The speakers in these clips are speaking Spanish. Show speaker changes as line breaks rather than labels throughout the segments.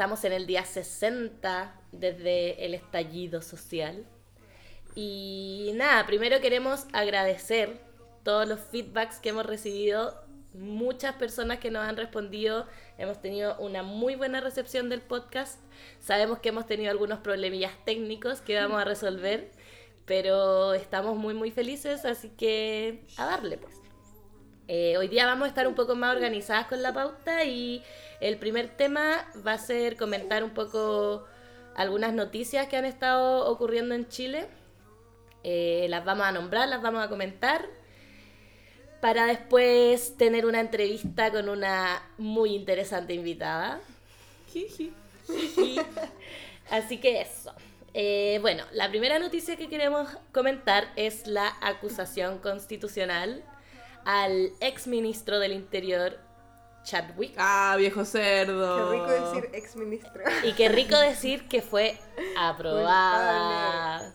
Estamos en el día 60 desde el estallido social. Y nada, primero queremos agradecer todos los feedbacks que hemos recibido, muchas personas que nos han respondido, hemos tenido una muy buena recepción del podcast, sabemos que hemos tenido algunos problemillas técnicos que vamos a resolver pero estamos muy, muy felices, así que a darle, pues. Eh, hoy día vamos a estar un poco más organizadas con la pauta y el primer tema va a ser comentar un poco algunas noticias que han estado ocurriendo en Chile. Eh, las vamos a nombrar, las vamos a comentar para después tener una entrevista con una muy interesante invitada. Así que eso. Eh, bueno, la primera noticia que queremos comentar es la acusación constitucional al ex ministro del Interior, Chadwick.
Ah, viejo cerdo.
Qué rico decir ex ministro.
Y qué rico decir que fue aprobada.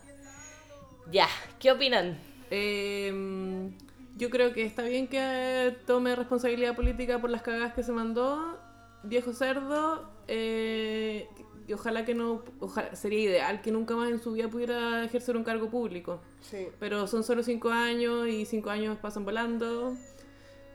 Ya, ¿qué opinan?
Em, yo creo que está bien que tome responsabilidad política por las cagadas que se mandó. Viejo cerdo. Eh, y ojalá que no, sería ideal que nunca más en su vida pudiera ejercer un cargo público.
Sí.
Pero son solo cinco años y cinco años pasan volando.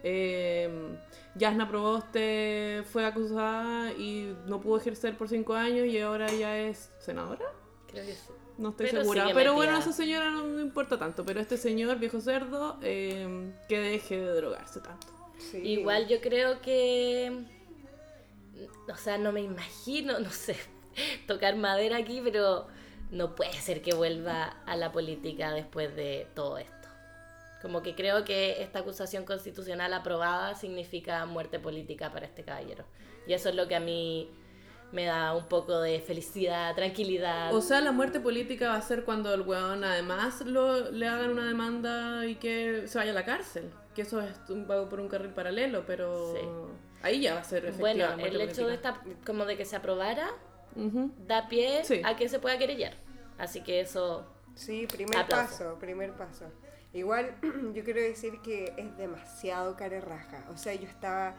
Eh, Yasna Proboste fue acusada y no pudo ejercer por cinco años y ahora ya es senadora.
Creo que sí.
No estoy segura. Pero bueno, esa señora no me importa tanto. Pero este señor, viejo cerdo, eh, que deje de drogarse tanto.
Sí. Igual yo creo que. O sea, no me imagino, no sé, tocar madera aquí, pero no puede ser que vuelva a la política después de todo esto. Como que creo que esta acusación constitucional aprobada significa muerte política para este caballero. Y eso es lo que a mí me da un poco de felicidad, tranquilidad.
O sea, la muerte política va a ser cuando el weón además lo, le hagan una demanda y que se vaya a la cárcel. Que eso es un, por un carril paralelo, pero ahí ya va a ser efectiva
Bueno, el hecho de esta, como de que se aprobara da pie a que se pueda querellar. Así que eso...
Sí, primer paso, primer paso. Igual yo quiero decir que es demasiado cara raja. O sea, yo estaba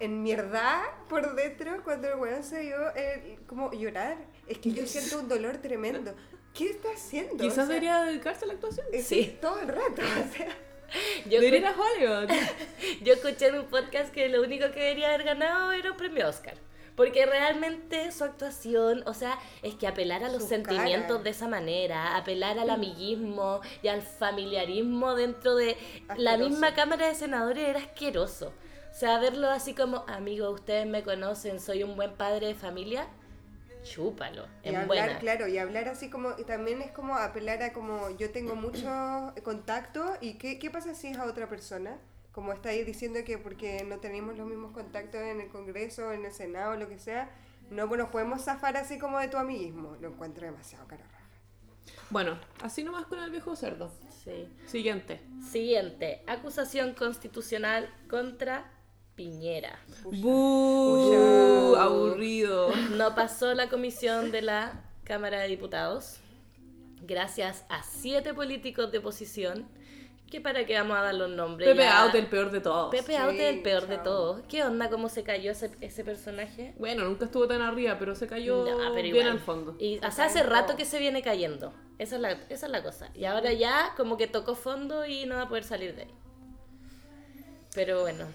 en mierda por dentro cuando el weón se dio eh, como llorar. Es que yo siento un dolor tremendo. ¿Qué está haciendo?
Quizás debería dedicarse a la actuación.
Sí. Todo el rato. O sea.
Yo Hollywood.
yo escuché en un podcast que lo único que debería haber ganado era un premio Oscar. Porque realmente su actuación, o sea, es que apelar a los sentimientos de esa manera, apelar al amiguismo y al familiarismo dentro de la misma Cámara de Senadores era asqueroso. O sea, verlo así como, amigo, ustedes me conocen, soy un buen padre de familia, chúpalo.
Y hablar, claro, y hablar así como, y también es como apelar a como, yo tengo mucho contacto y qué, qué pasa si es a otra persona como estáis diciendo que porque no tenemos los mismos contactos en el Congreso, en el Senado, lo que sea, no nos podemos zafar así como de tu amiguismo. Lo encuentro demasiado caro.
Bueno, así nomás con el viejo cerdo.
Sí.
Siguiente.
Siguiente. Acusación constitucional contra Piñera.
Aburrido.
No pasó la comisión de la Cámara de Diputados. Gracias a siete políticos de oposición ¿Qué para qué vamos a dar los nombres?
Pepe
Ya-
Out, el peor de todos.
Pepe
Sí,
Out es el peor de todos. ¿Qué onda cómo se cayó ese, ese personaje?
Bueno, nunca estuvo tan arriba, pero se cayó
No, pero
bien
igual.
al fondo.
Y o sea, hace rato que se viene cayendo. Esa es, la, esa es la cosa. Y ahora ya como que tocó fondo y no va a poder salir de ahí. Pero bueno.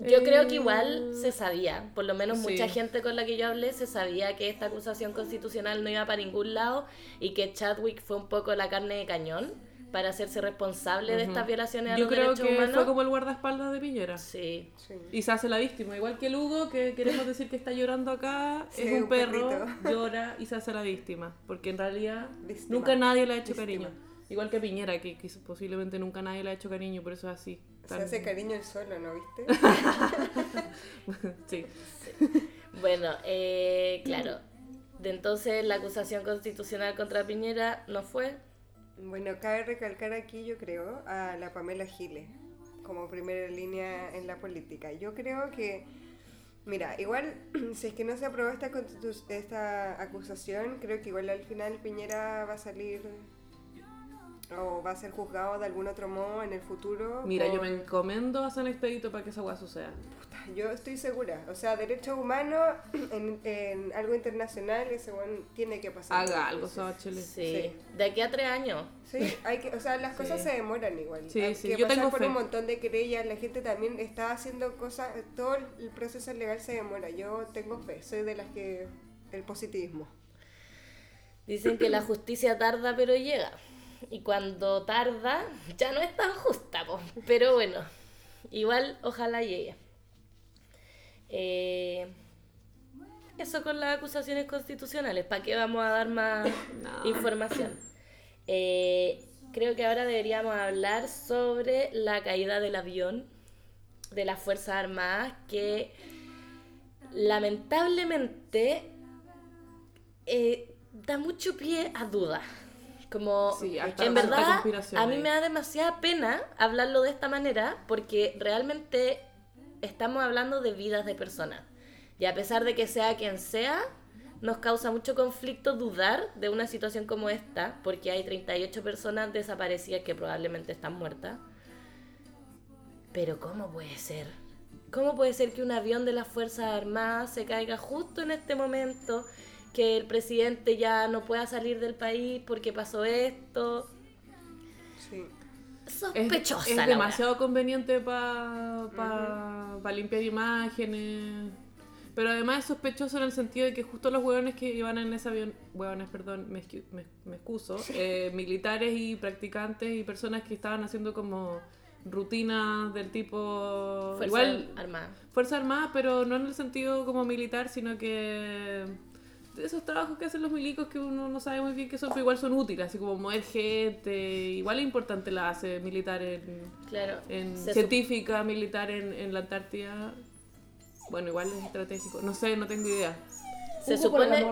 Yo creo que igual se sabía, por lo menos
Sí.
mucha gente con la que yo hablé se sabía que esta acusación constitucional no iba para ningún lado y que Chadwick fue un poco la carne de cañón para hacerse responsable de estas violaciones a
Yo
los
creo
derechos
que
humanos.
fue como el guardaespaldas de Piñera.
Sí,
Sí.
Y se hace la víctima, igual que el Hugo, que queremos decir que está llorando acá,
Sí,
es un,
un
perro,
perrito.
llora y se hace la víctima, porque en realidad
Víctima.
nunca nadie le ha hecho
Víctima.
cariño. Igual que Piñera, que, que posiblemente nunca nadie le ha hecho cariño, por eso es así.
Se hace cariño el solo, ¿no viste?
sí.
Bueno, eh, claro. De entonces la acusación constitucional contra Piñera no fue.
Bueno, cabe recalcar aquí, yo creo, a la Pamela Giles como primera línea en la política. Yo creo que, mira, igual, si es que no se aprobó esta, esta acusación, creo que igual al final Piñera va a salir o va a ser juzgado de algún otro modo en el futuro.
Mira, yo me encomendo a San Expedito para que esa hueá suceda.
Yo estoy segura. O sea, derechos humanos en, en algo internacional, ese buen tiene que pasar.
Haga algo, Bachelet.
Sí.
Sí.
De aquí a tres años.
Sí, hay que, o sea, las cosas
Sí.
se demoran igual.
Sí,
hay
sí,
que
yo
pasar
tengo
por
fe.
un montón de querellas, la gente también está haciendo cosas, todo el proceso legal se demora. Yo tengo fe, soy de las que el positivismo.
Dicen que la justicia tarda pero llega. Y cuando tarda, ya no es tan justa, po. pero bueno, igual ojalá llegue. Eh, eso con las acusaciones constitucionales, ¿para qué vamos a dar más
No.
información? Eh, creo que ahora deberíamos hablar sobre la caída del avión de las Fuerzas Armadas que lamentablemente eh, da mucho pie a dudas. Como,
Sí,
en verdad, a mí me da demasiada pena hablarlo de esta manera porque realmente estamos hablando de vidas de personas. Y a pesar de que sea quien sea, nos causa mucho conflicto dudar de una situación como esta, porque hay 38 personas desaparecidas que probablemente están muertas. Pero ¿cómo puede ser? ¿Cómo puede ser que un avión de las Fuerzas Armadas se caiga justo en este momento? Que el presidente ya no pueda salir del país porque pasó esto.
Sí.
Sospechosa.
es demasiado conveniente para limpiar imágenes. Pero además es sospechoso en el sentido de que justo los hueones que iban en ese avión, hueones, perdón, me, excu- me, me excuso, eh, militares y practicantes y personas que estaban haciendo como rutinas del tipo...
Fuerza
igual,
Armada.
Fuerza Armada, pero no en el sentido como militar, sino que esos trabajos que hacen los milicos que uno no sabe muy bien qué son, pero igual son útiles, así como mover gente, igual es importante la hace militar en,
Claro.
en científica, militar en, en la Antártida. Bueno, igual es estratégico, no sé, no tengo idea.
Se supone,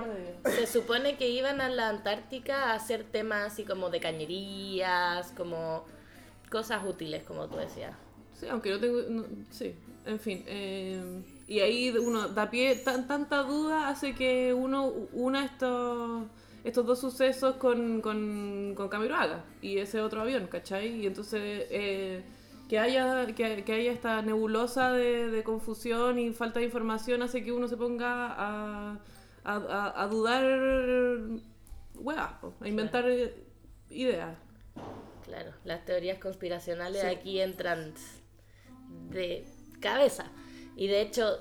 se supone que iban a la Antártica a hacer temas así como de cañerías, como cosas útiles, como tú decías.
Sí, aunque no tengo. no- sí, en fin. eh, y ahí uno da pie. tan- tanta duda hace que uno una estos, estos dos sucesos con, con, con Camiroaga y ese otro avión, ¿cachai? Y entonces. eh, que haya, que, que haya esta nebulosa de, de confusión y falta de información hace que uno se ponga a, a, a- a dudar weas, a inventar ideas.
Claro, las teorías conspiracionales
Sí.
aquí entran de cabeza. Y de hecho,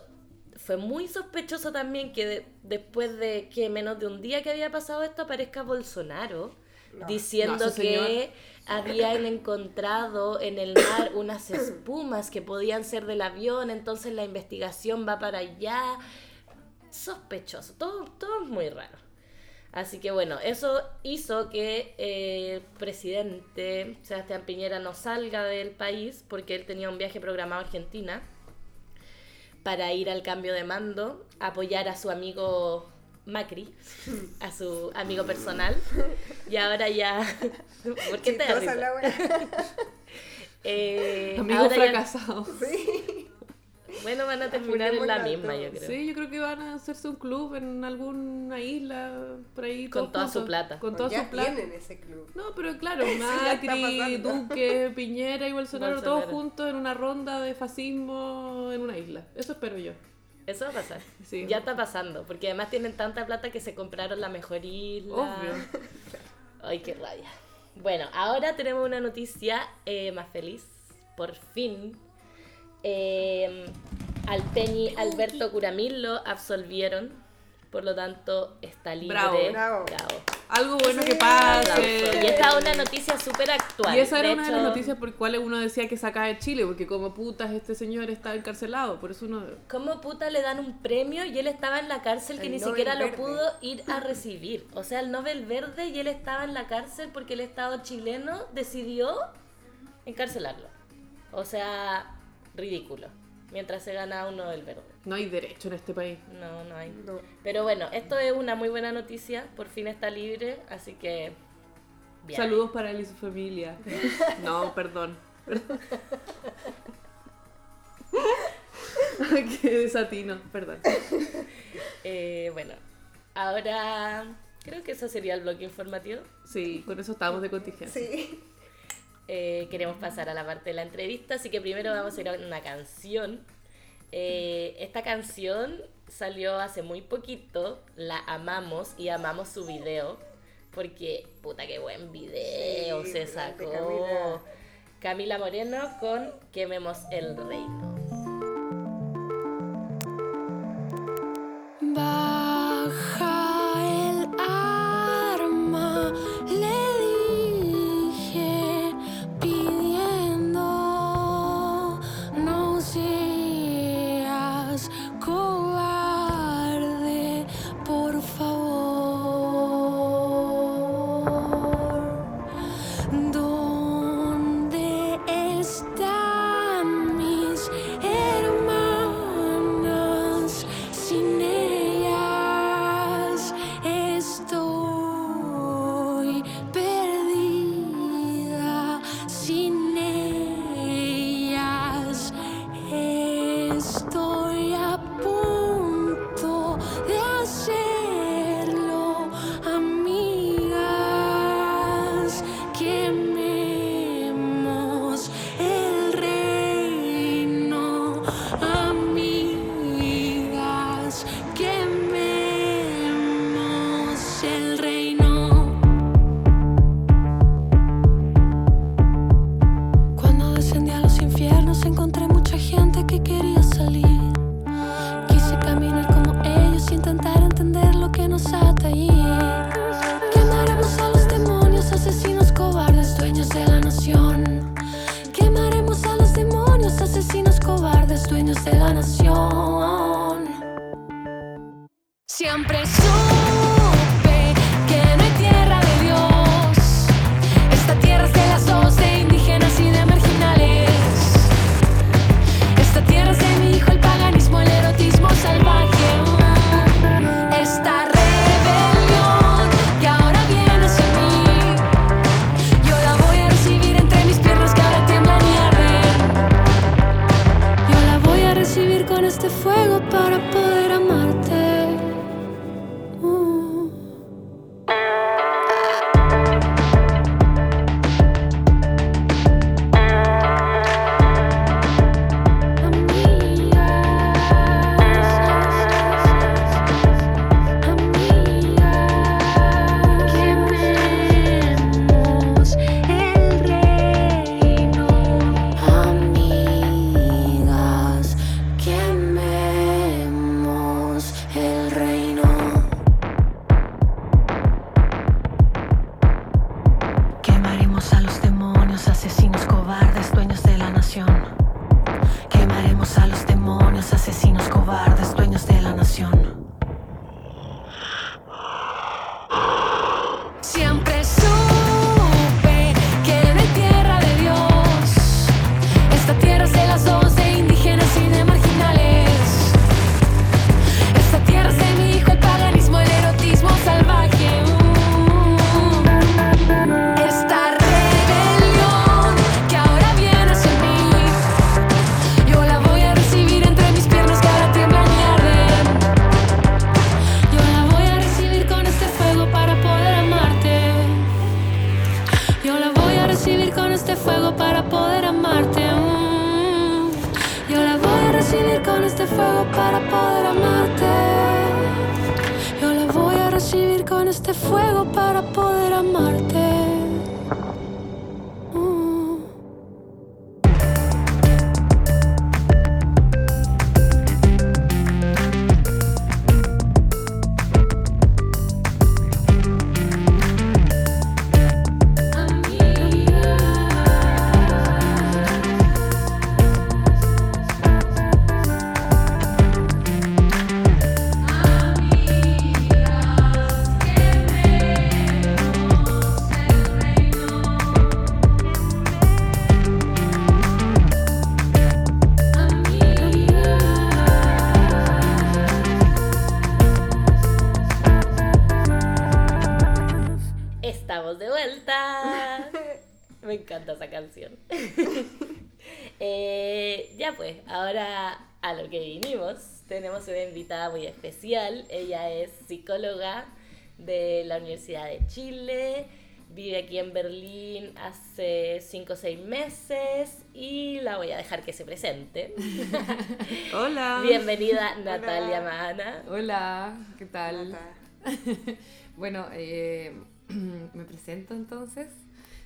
fue muy sospechoso también que de- después de que menos de un día que había pasado esto aparezca Bolsonaro
No.
diciendo
No,
que habían encontrado en el mar unas espumas que podían ser del avión, entonces la investigación va para allá. Sospechoso, todo, todo es muy raro. Así que bueno, eso hizo que eh, el presidente Sebastián Piñera no salga del país porque él tenía un viaje programado a Argentina para ir al cambio de mando, apoyar a su amigo Macri, a su amigo personal. Y ahora ya... ¿Por qué te. Eh,
Amigo
ahora ya-
fracasado.
Sí.
Bueno, van a terminar en la misma, yo
todos.
creo.
Sí, yo creo que van a hacerse un club en alguna isla por ahí.
Con
todos
toda su
juntos.
plata.
Con
O
toda
ya
su plata.
tienen ese club.
No, pero claro, Macri. Duque, Piñera y Bolsonaro, todos
Bolsonaro.
juntos en una ronda de fascismo en una isla. Eso espero yo.
Eso va a pasar.
Sí.
Ya está pasando, porque además tienen tanta plata que se compraron la mejor isla.
Obvio.
Ay, qué rabia. Bueno, ahora tenemos una noticia eh, más feliz. Por fin. Eh, al Peñi Alberto Curamil lo absolvieron. Por lo tanto, está libre.
Bravo.
Bravo.
Algo bueno que pase.
Y esta es una noticia súper actual.
Y esa era
De
una de las noticias por cuales uno decía que sacaba de Chile, porque como putas este señor está encarcelado, por eso uno...
¿Cómo puta le dan un premio y él estaba en la cárcel que
El
ni
Nobel
siquiera lo pudo ir a recibir? O sea, el Nobel Verde y él estaba en la cárcel porque el Estado chileno decidió encarcelarlo. O sea, ridículo. Mientras se gana un Nobel Verde.
No hay derecho en este país.
No, no hay.
No.
Pero bueno, esto es una muy buena noticia. Por fin está libre, así que... bien.
Saludos para él y su familia. No, perdón. Qué desatino, perdón.
Eh, bueno, ahora creo que eso sería el bloque informativo.
Sí, con eso estábamos de contingencia.
Sí.
Eh, queremos pasar a la parte de la entrevista, así que primero vamos a ir a una canción. Eh, esta canción salió hace muy poquito, la amamos y amamos su video, porque puta que buen video
Sí,
se sacó.
Camila.
Camila Moreno con Quememos el Reino.
Baja poder amarte. Yo la voy a recibir con este fuego para poder amarte. Yo la voy a recibir con este fuego para poder amarte.
Muy especial. Ella es psicóloga de la Universidad de Chile. Vive aquí en Berlín hace 5 o 6 meses y la voy a dejar que se presente.
Hola.
Bienvenida Natalia Mahana.
Hola, ¿qué tal? Bueno, eh, me presento entonces.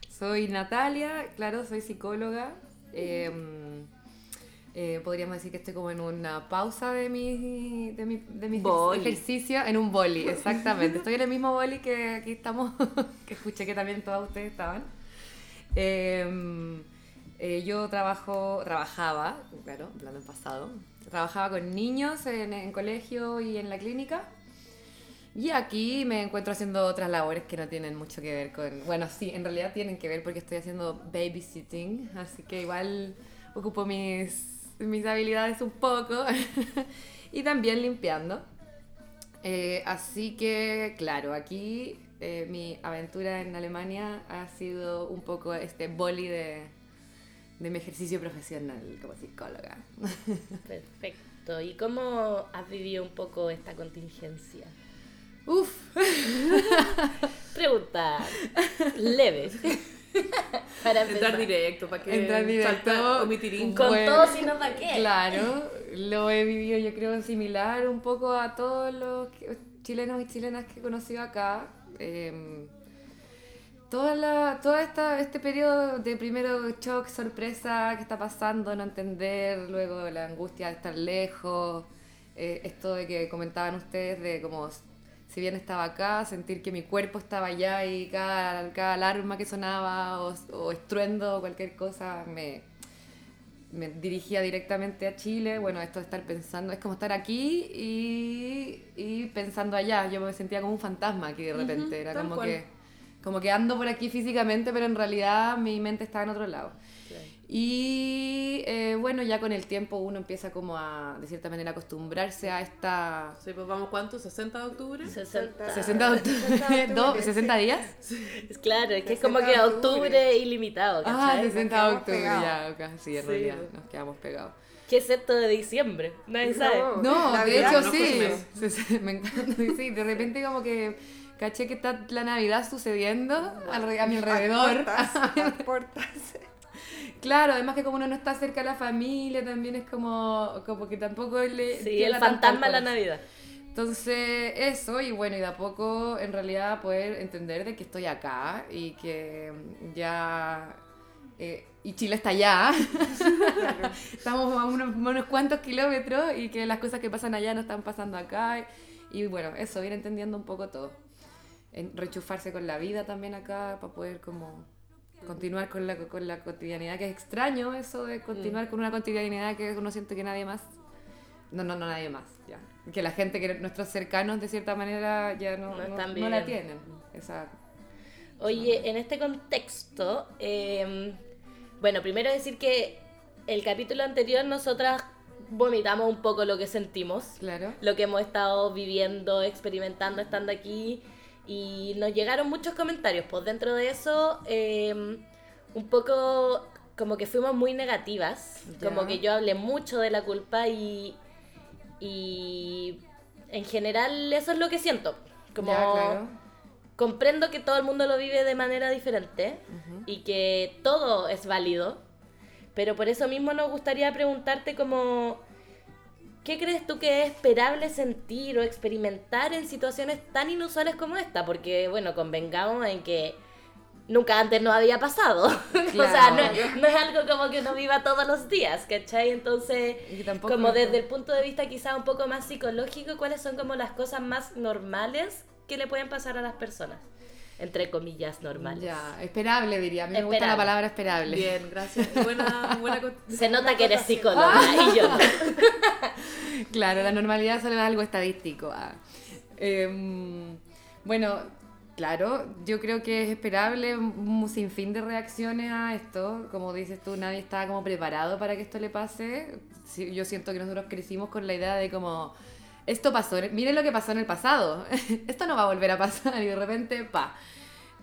Soy Natalia, claro, soy psicóloga. Eh, eh, podríamos decir que estoy como en una pausa de mi, de mi, de mi ejercicio, en un boli, exactamente. Estoy en el mismo boli que aquí estamos, que escuché que también todas ustedes estaban. Eh, eh, yo trabajo, trabajaba, claro, hablando en pasado, trabajaba con niños en, en colegio y en la clínica. Y aquí me encuentro haciendo otras labores que no tienen mucho que ver con... Bueno, sí, en realidad tienen que ver porque estoy haciendo babysitting, así que igual ocupo mis, mis habilidades un poco. y también limpiando. Eh, así que, claro, aquí eh, mi aventura en Alemania ha sido un poco este boli de, de mi ejercicio profesional como psicóloga.
Perfecto. ¿Y cómo has vivido un poco esta contingencia?
Uf,
Pregunta leve. Para
Entrar directo, para que
Entrar directo.
Con
Bueno,
todo, si no, ¿para qué?
Claro, lo he vivido yo creo similar un poco a todos los chilenos y chilenas que he conocido acá. Eh, toda la, toda esta, este periodo de primero shock, sorpresa, qué está pasando, no entender, luego la angustia de estar lejos, eh, esto de que comentaban ustedes de como si bien estaba acá, sentir que mi cuerpo estaba allá y cada, cada alarma que sonaba o, o estruendo o cualquier cosa me, me dirigía directamente a Chile. Bueno, esto de estar pensando, es como estar aquí y, y pensando allá. Yo me sentía como un fantasma aquí de repente. Era como
cual.
que, como que ando por aquí físicamente, pero en realidad mi mente está en otro lado. Y eh, bueno, ya con el tiempo uno empieza como a, de cierta manera, acostumbrarse a esta...
Sí, pues vamos, ¿cuánto? ¿60 de octubre?
60.
60, de octubre, ¿no?
octubre,
60
sí.
días.
Claro, es que es
60
como que
de octubre.
octubre ilimitado,
Ah,
¿cachai?
60 de octubre,
pegados.
ya, ok, sí, en
Sí,
realidad nos quedamos pegados.
¿Qué es esto de diciembre? Nadie
No.
sabe.
No, de
Navidad,
hecho
no
sí. Sí, sí, me encanta. Sí, de repente como que caché que está la Navidad sucediendo a mi alrededor.
A portas, a portas.
Claro, además que como uno no está cerca de la familia, también es como, como que tampoco le...
Sí, el fantasma de la. Navidad.
Entonces, eso, y bueno, y de a poco en realidad poder entender de que estoy acá y que ya... eh, y Chile está allá. Estamos a unos, unos cuantos kilómetros y que las cosas que pasan allá no están pasando acá. Y, y bueno, eso, ir entendiendo un poco todo. En- rechufarse con la vida también acá para poder como continuar con la, con la cotidianidad, que es extraño eso de continuar con una cotidianidad que uno siente que nadie más... No, no, no, nadie más, ya. Que la gente, que nuestros cercanos de cierta manera ya no,
No
no-
están
no la tienen. Esa,
Oye, en este contexto, eh, bueno, primero decir que el capítulo anterior nosotras vomitamos un poco lo que sentimos,
claro.
lo que hemos estado viviendo, experimentando estando aquí y nos llegaron muchos comentarios. Pues dentro de eso, eh, un poco como que fuimos muy negativas, como que yo hablé mucho de la culpa y, y en general eso es lo que siento. Como
claro.
comprendo que todo el mundo lo vive de manera diferente y que todo es válido pero por eso mismo nos gustaría preguntarte como, ¿qué crees tú que es esperable sentir o experimentar en situaciones tan inusuales como esta? Porque, bueno, convengamos en que nunca antes no había pasado. o sea, no, es algo como que uno viva todos los días, ¿cachai? Entonces, como desde el punto de vista quizá un poco más psicológico, ¿cuáles son como las cosas más normales que le pueden pasar a las personas? Entre comillas, normales.
Ya, esperable diría. A mí me gusta la palabra esperable.
Bien, gracias. Buena, buena
Se nota que eres psicóloga y yo no.
Claro, la normalidad solo es algo estadístico. ah. Em, bueno, claro, yo creo que es esperable un sinfín de reacciones a esto. Como dices tú, nadie está como preparado para que esto le pase. Yo siento que nosotros crecimos con la idea de como, esto pasó, miren lo que pasó en el pasado, esto no va a volver a pasar y de repente, pa.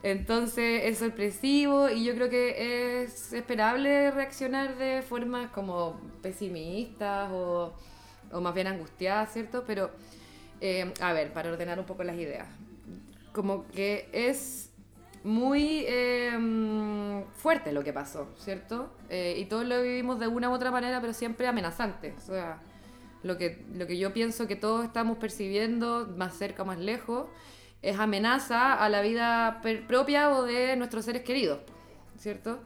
Entonces es sorpresivo y yo creo que es esperable reaccionar de formas como pesimistas o, o más bien angustiadas, ¿cierto? Pero, eh, a ver, para ordenar un poco las ideas. Como que es muy mm, fuerte lo que pasó, ¿cierto? Eh, y todos lo vivimos de una u otra manera, pero siempre amenazante. O sea, lo que, lo que yo pienso que todos estamos percibiendo, más cerca o más lejos, es amenaza a la vida propia o de nuestros seres queridos, ¿cierto?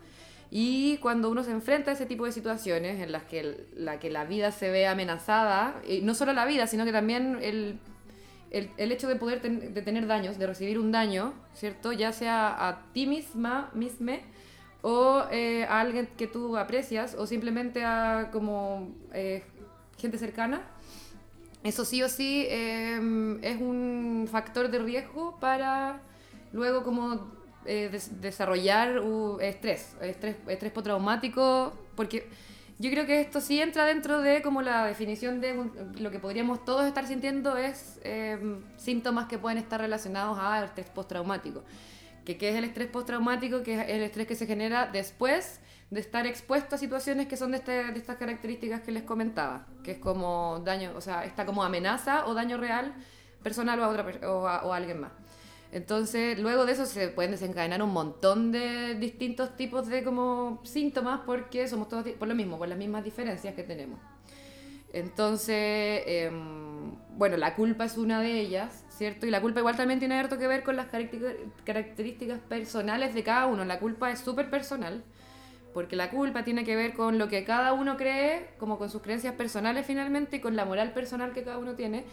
Y cuando uno se enfrenta a ese tipo de situaciones en las que, la, que la vida se ve amenazada, y no solo la vida, sino que también el, el, el hecho de poder ten- de tener daños, de recibir un daño, ¿cierto? Ya sea a ti misma, misme, o eh, a alguien que tú aprecias, o simplemente a como eh, gente cercana, eso sí o sí eh, es un factor de riesgo para luego como eh, des- desarrollar uh, estrés, estrés, estrés postraumático, porque yo creo que esto sí entra dentro de como la definición de un- lo que podríamos todos estar sintiendo es eh, síntomas que pueden estar relacionados al estrés postraumático. Que, ¿Qué es el estrés postraumático? Que es el estrés que se genera después de estar expuesto a situaciones que son de, este- de estas características que les comentaba, que es como daño, o sea, está como amenaza o daño real personal o a, otra, o a, o a alguien más. Entonces, luego de eso se pueden desencadenar un montón de distintos tipos de como síntomas porque somos todos por lo mismo, por las mismas diferencias que tenemos. Entonces, em, bueno, la culpa es una de ellas, ¿cierto? Y la culpa igual también tiene harto que ver con las características personales de cada uno. La culpa es súper personal, porque la culpa tiene que ver con lo que cada uno cree, como con sus creencias personales finalmente, y con la moral personal que cada uno tiene.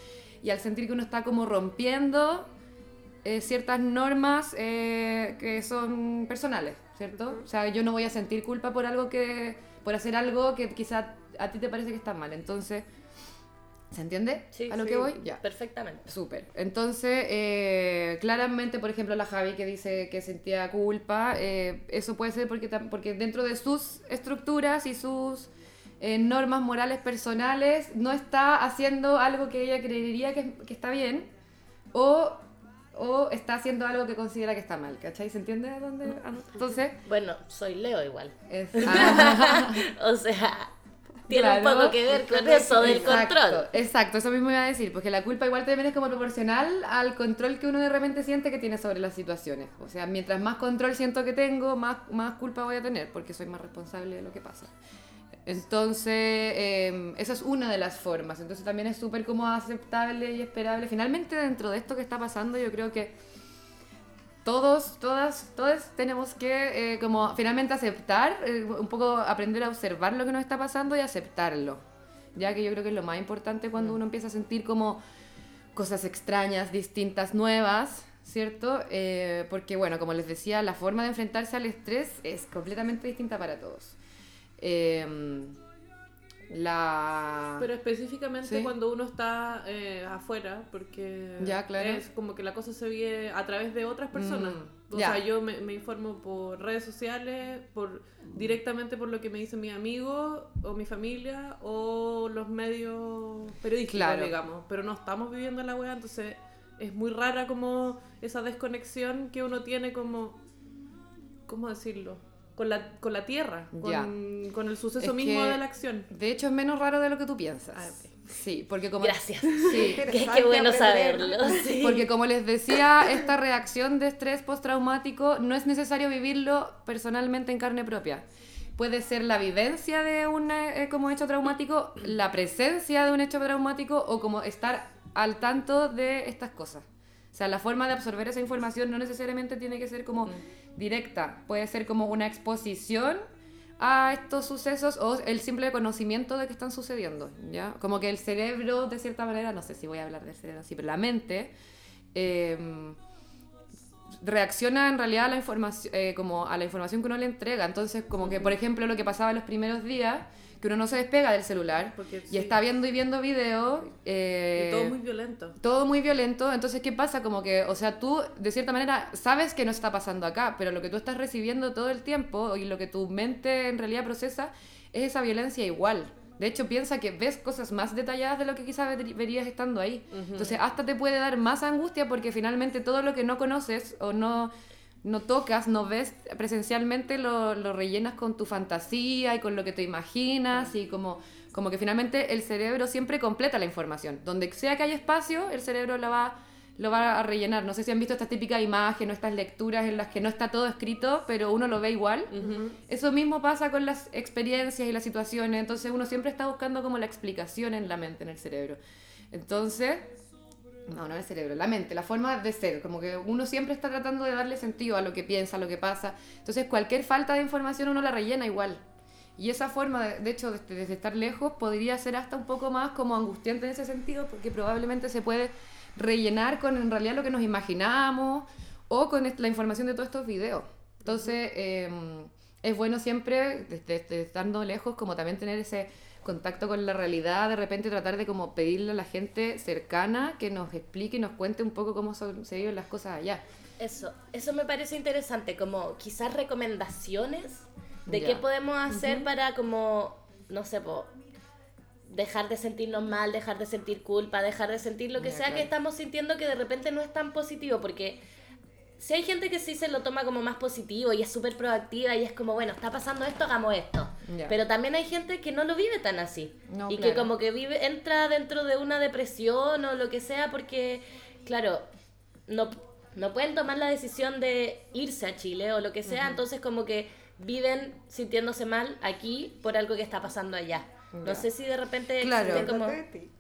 Y al sentir que uno está como rompiendo eh, ciertas normas eh, que son personales, ¿cierto? O sea, yo no voy a sentir culpa por algo que, por hacer algo que quizá a ti te parece que está mal. Entonces, ¿se entiende?
Sí,
a lo
sí.
que voy, ya.
Perfectamente.
Súper. Entonces, eh, claramente, por ejemplo, la Javi que dice que sentía culpa, eh, eso puede ser porque, porque dentro de sus estructuras y sus eh, normas morales personales no está haciendo algo que ella creería que, que está bien o, o está haciendo algo que considera que está mal, ¿cachai? ¿Se entiende dónde? ah, Entonces,
Bueno, soy Leo igual.
es... ah,
O sea, tiene un
Claro.
poco que ver con eso del
Exacto,
control.
Exacto, eso mismo iba a decir, porque la culpa igual también es como proporcional al control que uno de repente siente que tiene sobre las situaciones. O sea, mientras más control siento que tengo, más, más culpa voy a tener, porque soy más responsable de lo que pasa. Entonces, eh, esa es una de las formas. Entonces también es súper como aceptable y esperable. Finalmente, dentro de esto que está pasando, yo creo que todos, todas, todos tenemos que eh, como finalmente aceptar, eh, un poco aprender a observar lo que nos está pasando y aceptarlo. Ya que yo creo que es lo más importante cuando uno empieza a sentir como cosas extrañas, distintas, nuevas, ¿cierto? Eh, porque bueno, como les decía, la forma de enfrentarse al estrés es completamente distinta para todos. La...
Pero específicamente
Sí.
cuando uno está eh, afuera, porque
Ya, claro.
es como que la cosa se vive a través de otras personas.
Mm,
o
ya.
sea, yo me, me informo por redes sociales, por directamente por lo que me dicen mis amigos o mi familia o los medios periodísticos,
Claro.
digamos. Pero no estamos viviendo la wea, entonces es muy rara como esa desconexión que uno tiene como... ¿Cómo decirlo? Con la, con la tierra, con, con el suceso
Es
mismo
que-
de la acción.
De hecho, es menos raro de lo que tú piensas.
Ah.
Sí, porque como...
Gracias.
Sí,
Qué, qué bueno
aprender.
saberlo. sí.
Porque como les decía, esta reacción de estrés postraumático no es necesario vivirlo personalmente en carne propia. puede ser la vivencia de un eh, como hecho traumático, la presencia de un hecho traumático o como estar al tanto de estas cosas. O sea, la forma de absorber esa información no necesariamente tiene que ser como directa, puede ser como una exposición a estos sucesos o el simple conocimiento de que están sucediendo, ¿ya? Como que el cerebro, de cierta manera, no sé si voy a hablar del cerebro así, pero la mente eh, reacciona en realidad a la información, eh, como a la información que uno le entrega. Entonces, como que, por ejemplo, lo que pasaba en los primeros días, que uno no se despega del celular
Porque
y
sí.
está viendo y viendo videos. eh,
Y todo muy violento.
todo muy violento, entonces ¿qué pasa? Como que, o sea, tú de cierta manera sabes que no está pasando acá, pero lo que tú estás recibiendo todo el tiempo y lo que tu mente en realidad procesa es esa violencia igual. De hecho, piensa que ves cosas más detalladas de lo que quizás ver- verías estando ahí. Entonces, hasta te puede dar más angustia porque finalmente todo lo que no conoces o no, no tocas, no ves presencialmente, lo, lo rellenas con tu fantasía y con lo que te imaginas y como, como que finalmente el cerebro siempre completa la información. Donde sea que haya espacio, el cerebro va, lo va a rellenar. No sé si han visto estas típicas imágenes o estas lecturas en las que no está todo escrito, pero uno lo ve igual. Eso mismo pasa con las experiencias y las situaciones. Entonces uno siempre está buscando como la explicación en la mente, en el cerebro. Entonces, no, no el cerebro, la mente, la forma de ser, como que uno siempre está tratando de darle sentido a lo que piensa, a lo que pasa. Entonces, cualquier falta de información uno la rellena igual. Y esa forma, de, de hecho, desde, desde estar lejos, podría ser hasta un poco más como angustiante en ese sentido, porque probablemente se puede rellenar con en realidad lo que nos imaginamos o con la información de todos estos videos. Entonces, eh, es bueno siempre, desde, desde estando lejos, como también tener ese contacto con la realidad, de repente tratar de como pedirle a la gente cercana que nos explique y nos cuente un poco cómo son- se viven las cosas allá.
Eso, eso me parece interesante, como quizás recomendaciones de
Ya.
qué podemos hacer para como, no sé, po, dejar de sentirnos mal, dejar de sentir culpa, dejar de sentir lo que
Ya,
sea
claro.
que estamos sintiendo que de repente no es tan positivo, porque si hay gente que sí se lo toma como más positivo y es súper proactiva y es como, bueno, está pasando esto, hagamos esto. Pero también hay gente que no lo vive tan así.
No,
y que como que vive, entra dentro de una depresión o lo que sea porque, claro, no, no pueden tomar la decisión de irse a Chile o lo que sea, entonces como que viven sintiéndose mal aquí por algo que está pasando allá. No sé si de repente
Claro.
como...
De ti.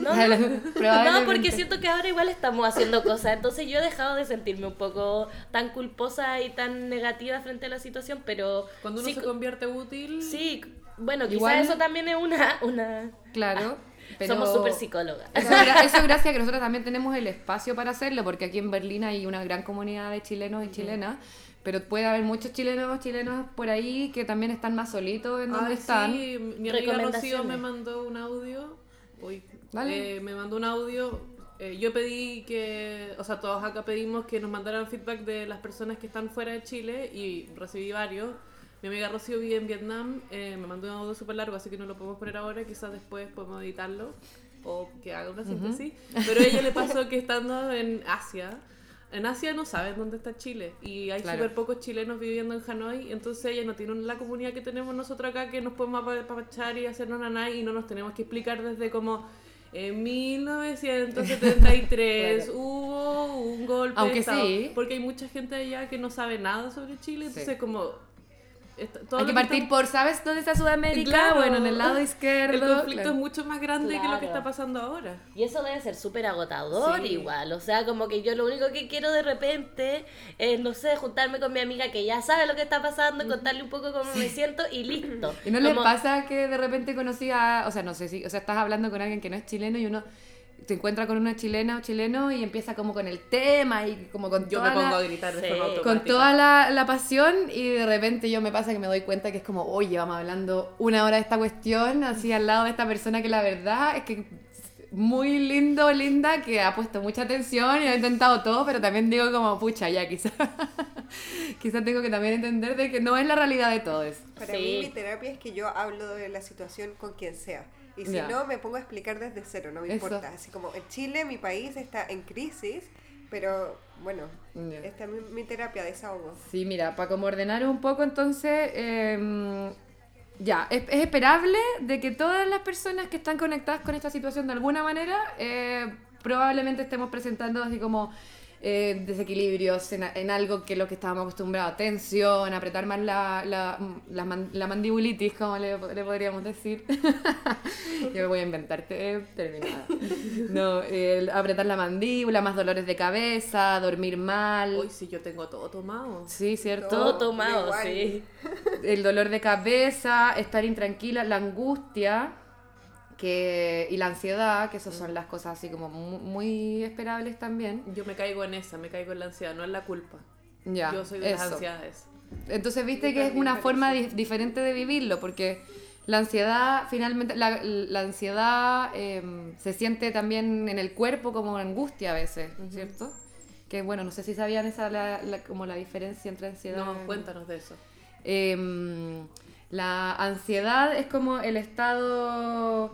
No, no, porque siento que ahora igual estamos haciendo cosas, entonces yo he dejado de sentirme un poco tan culposa y tan negativa frente a la situación, pero
Cuando uno
sí,
se convierte útil.
sí, bueno, quizás
Igual-
eso también es una... una...
Claro. Pero
Somos súper psicólogas.
Eso, eso gracias a que nosotros también tenemos el espacio para hacerlo, porque aquí en Berlín hay una gran comunidad de chilenos y chilenas, pero puede haber muchos chilenos chilenos por ahí que también están más solitos en donde
Ay,
están.
sí, mi amiga Rocío me mandó un audio. Uy,
Vale.
eh, me mandó un audio. eh, yo pedí que, o sea, todos acá pedimos que nos mandaran feedback de las personas que están fuera de Chile y recibí varios. Mi amiga Rocío vive en Vietnam, eh, me mandó un audio súper largo, así que no lo podemos poner ahora, quizás después podemos editarlo o que haga una síntesis. Pero a ella le pasó que estando en Asia, en Asia no saben dónde está Chile y hay
Claro.
súper pocos chilenos viviendo en Hanoi, entonces ella no tiene la comunidad que tenemos nosotros acá que nos podemos apapachar y hacernos nanay y no nos tenemos que explicar desde como en 1973 hubo un golpe
Aunque
estado",
sí.
porque hay mucha gente allá que no sabe nada sobre Chile, entonces
Sí.
como todo
Hay que partir
está-
por, ¿sabes dónde está Sudamérica?
Claro.
Bueno, en el lado izquierdo.
el conflicto
claro.
es mucho más grande que lo
Claro.
que está pasando ahora.
Y eso debe ser súper agotador
Sí.
igual. O sea, como que yo lo único que quiero de repente es, no sé, juntarme con mi amiga que ya sabe lo que está pasando y contarle un poco cómo me siento y listo.
¿Y no les
Como-
pasa que de repente conocí a, o sea, no sé si, o sea, estás hablando con alguien que no es chileno y uno se encuentra con una chilena o chileno y empieza como con el tema y como con
Yo
toda
me pongo
la-
a gritar de
Sí.
forma
Con
toda la, la pasión y de repente yo me pasa que me doy cuenta que es como, oye, vamos hablando una hora de esta cuestión, así al lado de esta persona que la verdad es que muy lindo, linda, que ha puesto mucha atención y ha intentado todo, pero también digo como, pucha, ya quizás quizá tengo que también entender de que no es la realidad de todos.
Para
Sí.
mí mi terapia es que yo hablo de la situación con quien sea. Y si no, me pongo a explicar desde cero, no me
Eso.
importa. Así como en Chile, mi país está en crisis, pero bueno, esta es mi, mi terapia, desahogo.
Sí, mira, para como ordenar un poco entonces, em, ya, es, es esperable de que todas las personas que están conectadas con esta situación de alguna manera, eh, probablemente estemos presentando así como eh, desequilibrios en, en algo que lo que estábamos acostumbrados, tensión, apretar más la, la, la, man- la mandibulitis, como le, le podríamos decir. Yo me voy a inventar te- terminada. No, apretar la mandíbula, más dolores de cabeza, dormir mal.
Hoy sí yo tengo todo tomado.
Sí, ¿cierto?
Todo tomado, sí.
el dolor de cabeza, estar intranquila, la angustia que, y la ansiedad, que esas son las cosas así como mu- muy, esperables también.
Yo me caigo en esa, me caigo en la ansiedad, no en la culpa.
Ya,
yo soy de las ansiedades.
Entonces viste que es una forma di- diferente de vivirlo, porque la ansiedad, finalmente, la, la ansiedad eh, se siente también en el cuerpo como angustia a veces, ¿cierto? Que bueno, no sé si sabían esa la, la- como la diferencia entre ansiedad.
No, cuéntanos de eso.
Em, la ansiedad es como el estado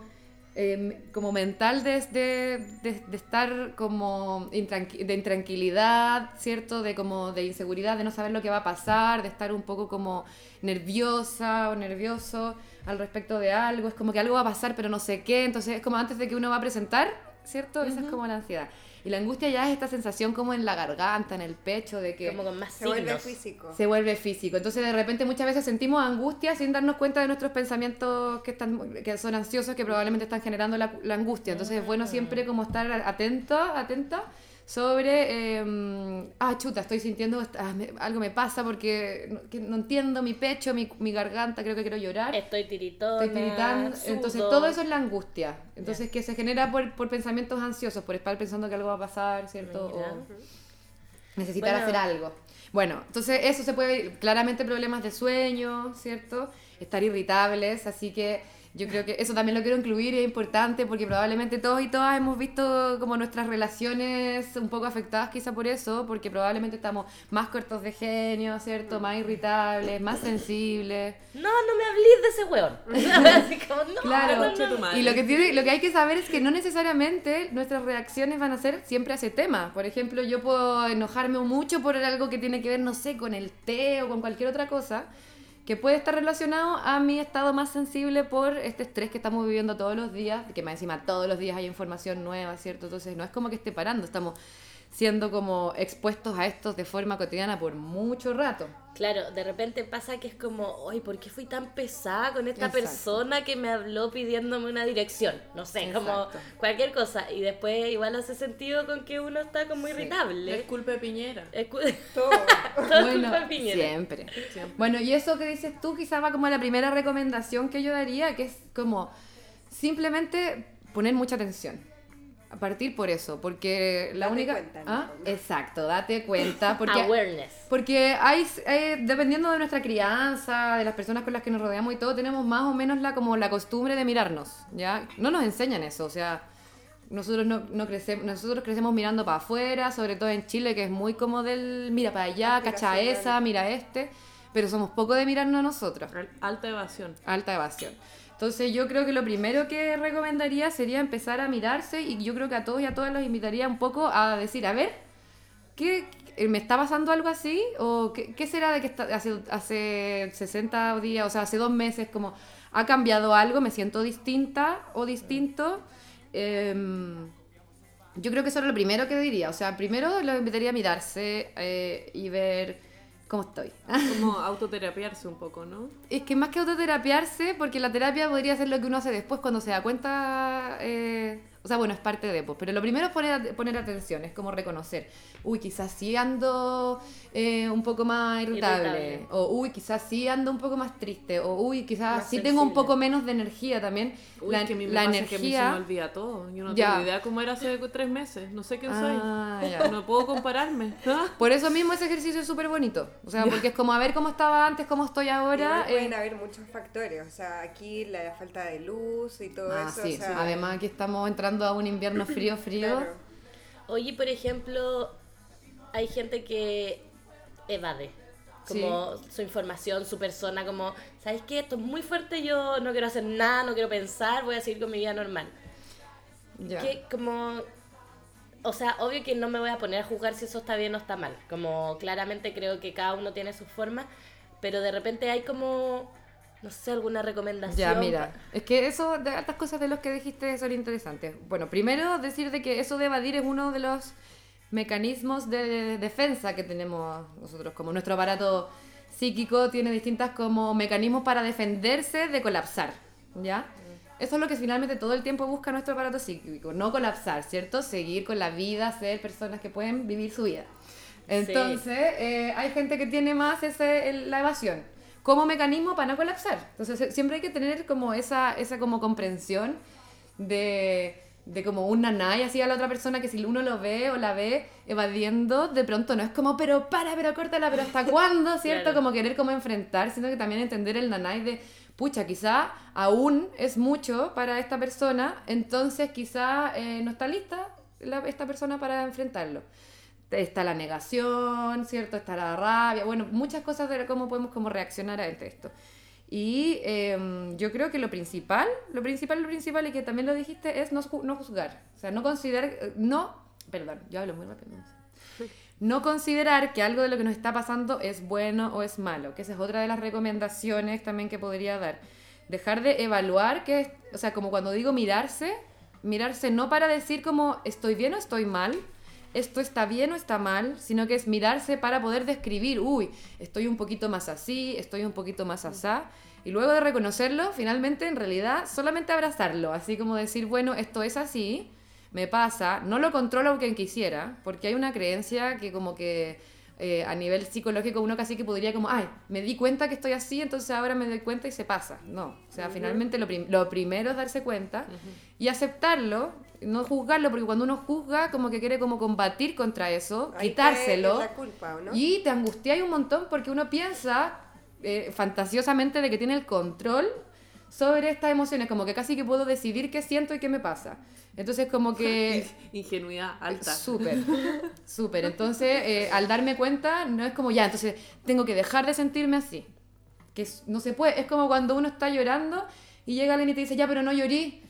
em, como mental de, de- de- de estar como intranqui- de intranquilidad, ¿cierto? De como de inseguridad, de no saber lo que va a pasar, de estar un poco como nerviosa o nervioso al respecto de algo. Es como que algo va a pasar pero no sé qué. Entonces es como antes de que uno va a presentar, ¿cierto? Esa es como la ansiedad. Y la angustia ya es esta sensación como en la garganta, en el pecho, de que...
Como con más
Se vuelve físico.
Se vuelve físico. Entonces de repente muchas veces sentimos angustia sin darnos cuenta de nuestros pensamientos que, están, que son ansiosos, que probablemente están generando la, la angustia. Entonces es bueno siempre como estar atento, atenta sobre, eh, ah, chuta, estoy sintiendo, ah, me- algo me pasa porque no, que no entiendo mi pecho, mi, mi garganta, creo que quiero llorar.
Estoy tiritona.
Estoy tiritando. Entonces, todo eso es la angustia. Entonces, que se genera por, por pensamientos ansiosos, por estar pensando que algo va a pasar, ¿cierto? O necesitar
Bueno.
hacer algo. Bueno, entonces eso se puede claramente problemas de sueño, ¿cierto? Estar irritables, así que yo creo que eso también lo quiero incluir es importante porque probablemente todos y todas hemos visto como nuestras relaciones un poco afectadas quizá por eso, porque probablemente estamos más cortos de genio, ¿cierto? Más irritables, más sensibles.
No, no me hablís de ese weón. Así como, no,
Claro,
no, no,
y lo que, tiene, lo que hay que saber es que no necesariamente nuestras reacciones van a ser siempre a ese tema. Por ejemplo, yo puedo enojarme mucho por algo que tiene que ver, no sé, con el té o con cualquier otra cosa, que puede estar relacionado a mi estado más sensible por este estrés que estamos viviendo todos los días, que más encima todos los días hay información nueva, ¿cierto? Entonces no es como que esté parando, estamos siendo como expuestos a esto de forma cotidiana por mucho rato.
Claro, de repente pasa que es como, ay, ¿por qué fui tan pesada con esta
Exacto.
persona que me habló pidiéndome una dirección? No sé, como cualquier cosa. Y después igual hace sentido con que uno está como
Sí.
irritable.
Es culpa de Piñera.
Es cu-
Todo.
Todo es
Bueno,
culpa de Piñera.
siempre.
Siempre.
Bueno, y eso que dices tú quizás va como la primera recomendación que yo daría, que es como simplemente poner mucha atención. A partir por eso, porque la
Date
única...
cuenta,
¿Ah? Exacto, date cuenta, porque...
Awareness.
Porque hay, eh, dependiendo de nuestra crianza, de las personas con las que nos rodeamos y todo, tenemos más o menos la, como la costumbre de mirarnos, ¿ya? No nos enseñan eso, o sea, nosotros no, no crecemos, nosotros crecemos mirando para afuera, sobre todo en Chile, que es muy como del mira para allá, cacha esa, mira este, pero somos poco de mirarnos a nosotros.
Al- Alta evasión.
Alta evasión. Entonces yo creo que lo primero que recomendaría sería empezar a mirarse y yo creo que a todos y a todas los invitaría un poco a decir, a ver, ¿qué, qué- ¿me está pasando algo así? ¿O qué, qué será de que está- hace, hace 60 días, o sea, hace dos meses, como ha cambiado algo, me siento distinta o distinto? Em, yo creo que eso es lo primero que diría. O sea, primero los invitaría a mirarse eh, y ver cómo estoy.
Como autoterapiarse un poco, ¿no?
Es que más que autoterapiarse, porque la terapia podría ser lo que uno hace después cuando se da cuenta, eh, o sea, bueno, es parte de, pues, pero lo primero es poner, poner atención, es como reconocer, uy, quizás sí ando eh, un poco más irritable,
Irritable.
o uy, quizás sí ando un poco más triste, o uy, quizás
Más
sí tengo un
sensible.
poco menos de energía también.
Uy,
la
es que a mí me
la
pasa que a mí se me olvida todo. Yo no
Ya.
tengo idea cómo era hace tres meses. No sé quién
Ah,
soy.
ya.
No puedo compararme. ¿Ah?
Por eso mismo ese ejercicio es súper bonito, o sea, porque es como a ver cómo estaba antes, cómo estoy ahora.
Igual pueden
eh,
haber muchos factores, o sea, aquí la falta de luz y todo
ah,
eso.
sí,
o sea,
además que estamos entrando a un invierno frío, frío.
claro.
Oye, por ejemplo, hay gente que evade como su información, su persona, como, ¿sabes qué? Esto es muy fuerte, yo no quiero hacer nada, no quiero pensar, voy a seguir con mi vida normal.
Ya.
Que como... O sea, obvio que no me voy a poner a juzgar si eso está bien o está mal. Como claramente creo que cada uno tiene su forma, pero de repente hay como, no sé, alguna recomendación.
Ya, mira, es que eso, de estas cosas de los que dijiste son interesantes. Bueno, primero decir de que eso de evadir es uno de los mecanismos de, de defensa que tenemos nosotros, como nuestro aparato psíquico tiene distintas como mecanismos para defenderse de colapsar, ¿ya? Eso es lo que finalmente todo el tiempo busca nuestro aparato psíquico, no colapsar, ¿cierto? Seguir con la vida, ser personas que pueden vivir su vida. Entonces, eh, hay gente que tiene más ese, el- la evasión como mecanismo para no colapsar. Entonces, se- siempre hay que tener como esa, esa como comprensión de, de como un nanay así a la otra persona que si uno lo ve o la ve evadiendo, de pronto no es como, pero para, pero córtala, pero ¿hasta cuándo? ¿Cierto?
Claro.
Como querer como enfrentar, sino que también entender el nanay de, pucha, quizá aún es mucho para esta persona, entonces quizá eh, no está lista la- esta persona para enfrentarlo. Está la negación, ¿cierto? Está la rabia, bueno, muchas cosas de cómo podemos como reaccionar ante esto. Y em, yo creo que lo principal, lo principal, lo principal, y que también lo dijiste, es no, no juzgar. O sea, no considerar, eh, no, perdón, yo hablo muy rápido. No considerar que algo de lo que nos está pasando es bueno o es malo, que esa es otra de las recomendaciones también que podría dar. Dejar de evaluar, que es, o sea, como cuando digo mirarse, mirarse no para decir como estoy bien o estoy mal, esto está bien o está mal, sino que es mirarse para poder describir, uy, estoy un poquito más así, estoy un poquito más asá, y luego de reconocerlo, finalmente en realidad solamente abrazarlo, así como decir, bueno, esto es así, me pasa, no lo controlo quien quisiera, porque hay una creencia que como que eh, a nivel psicológico uno casi que podría como, ay, me di cuenta que estoy así, entonces ahora me doy cuenta y se pasa. No, o sea, finalmente lo, prim- lo primero es darse cuenta y aceptarlo, no juzgarlo, porque cuando uno juzga como que quiere como combatir contra eso,
Ahí
quitárselo.
en la culpa, ¿o no?
Y te angustia un montón porque uno piensa eh, fantasiosamente de que tiene el control sobre estas emociones, como que casi que puedo decidir qué siento y qué me pasa. Entonces como que...
Ingenuidad alta.
Súper, súper. Entonces, eh, al darme cuenta, no es como ya, entonces tengo que dejar de sentirme así. Que no se puede. Es como cuando uno está llorando y llega alguien y te dice, ya, pero no llorí.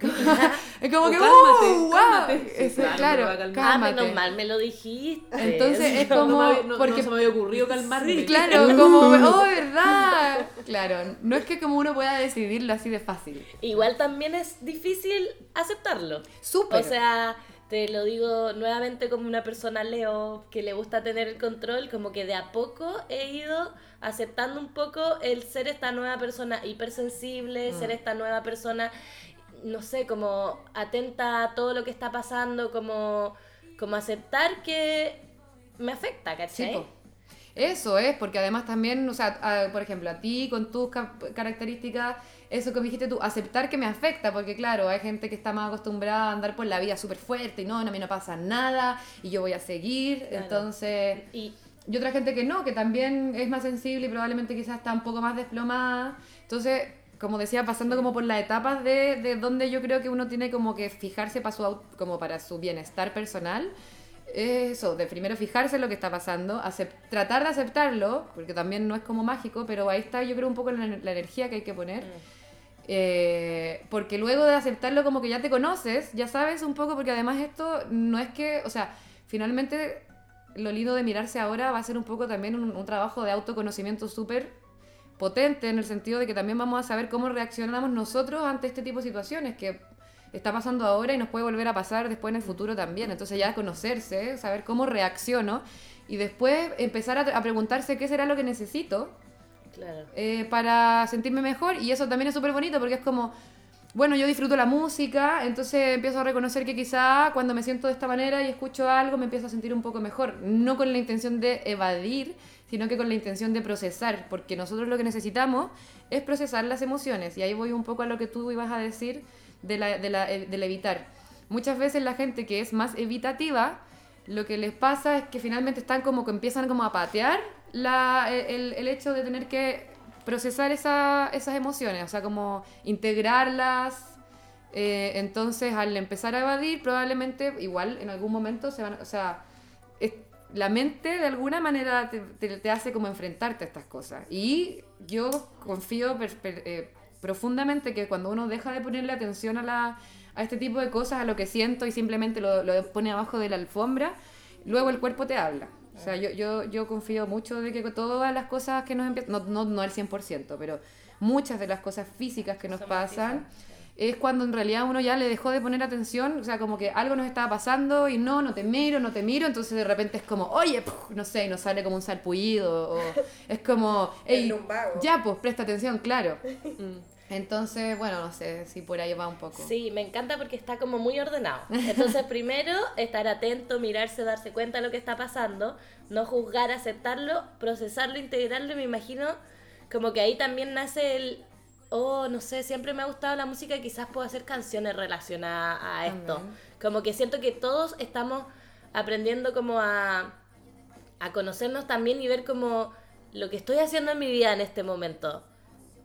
es como
O
que,
cálmate,
¡uh! ¡Wow!
cálmate. Sí,
Eso,
claro, calmar.
Ah,
cálmate.
menos mal me lo dijiste.
Entonces es como...
no, no-
porque
se me había ocurrido calmarme.
Sí, claro, como, oh, ¿verdad? Claro, no es que como uno pueda decidirlo así de fácil.
Igual también es difícil aceptarlo.
Súper.
O sea, te lo digo nuevamente como una persona Leo que le gusta tener el control, como que de a poco he ido aceptando un poco el ser esta nueva persona hipersensible,
Mm.
ser esta nueva persona, no sé, como atenta a todo lo que está pasando, como, como aceptar que me afecta, ¿cachai?
Eso es, porque además también, o sea, a- por ejemplo, a ti con tus ca- características, eso que me dijiste tú, aceptar que me afecta, porque claro, hay gente que está más acostumbrada a andar por la vida súper fuerte y no, a mí no pasa nada y yo voy a seguir,
Claro.
entonces...
Y
Y otra gente que no, que también es más sensible y probablemente quizás está un poco más desplomada. Entonces, como decía, pasando como por las etapas de, de donde yo creo que uno tiene como que fijarse para su, como para su bienestar personal. Eso, de primero fijarse en lo que está pasando, tratar de aceptarlo, porque también no es como mágico, pero ahí está yo creo un poco la, la energía que hay que poner. Eh, porque luego de aceptarlo como que ya te conoces, ya sabes un poco, porque además esto no es que, o sea, finalmente lo lindo de mirarse ahora va a ser un poco también un, un trabajo de autoconocimiento súper potente en el sentido de que también vamos a saber cómo reaccionamos nosotros ante este tipo de situaciones que está pasando ahora y nos puede volver a pasar después en el futuro también. Entonces ya conocerse, saber cómo reacciono y después empezar a, a preguntarse qué será lo que necesito
claro.
eh, para sentirme mejor y eso también es súper bonito porque es como, bueno, yo disfruto la música, entonces empiezo a reconocer que quizá cuando me siento de esta manera y escucho algo me empiezo a sentir un poco mejor, no con la intención de evadir, sino que con la intención de procesar, porque nosotros lo que necesitamos es procesar las emociones y ahí voy un poco a lo que tú ibas a decir de la, de la- eh, del evitar. Muchas veces la gente que es más evitativa, lo que les pasa es que finalmente están como que empiezan como a patear la, el, el hecho de tener que procesar esa- esas emociones, o sea, como integrarlas. eh, entonces, al empezar a evadir, probablemente igual en algún momento se van, o sea, la mente de alguna manera te, te- te hace como enfrentarte a estas cosas. Y yo confío per- per- eh, profundamente que cuando uno deja de ponerle atención a, la, a este tipo de cosas, a lo que siento y simplemente lo, lo pone abajo de la alfombra, luego el cuerpo te habla. O sea, yo, yo, yo confío mucho de que todas las cosas que nos empiezan, no, no, no al 100%, pero muchas de las cosas físicas que nos pasan, es cuando en realidad uno ya le dejó de poner atención, o sea, como que algo nos estaba pasando y no, no te miro, no te miro, entonces de repente es como, oye, puf, no sé, y nos sale como un salpullido, o es como,
El
"Ey,
lumbago.
ya, pues presta atención, claro. Entonces, bueno, no sé si por ahí va un poco.
Sí, me encanta porque está como muy ordenado. Entonces, primero, estar atento, mirarse, darse cuenta de lo que está pasando, no juzgar, aceptarlo, procesarlo, integrarlo. Y me imagino como que ahí también nace el, oh, no sé, siempre me ha gustado la música y quizás puedo hacer canciones relacionadas a esto.
También.
Como que siento que todos estamos aprendiendo como a, a conocernos también y ver como lo que estoy haciendo en mi vida en este momento.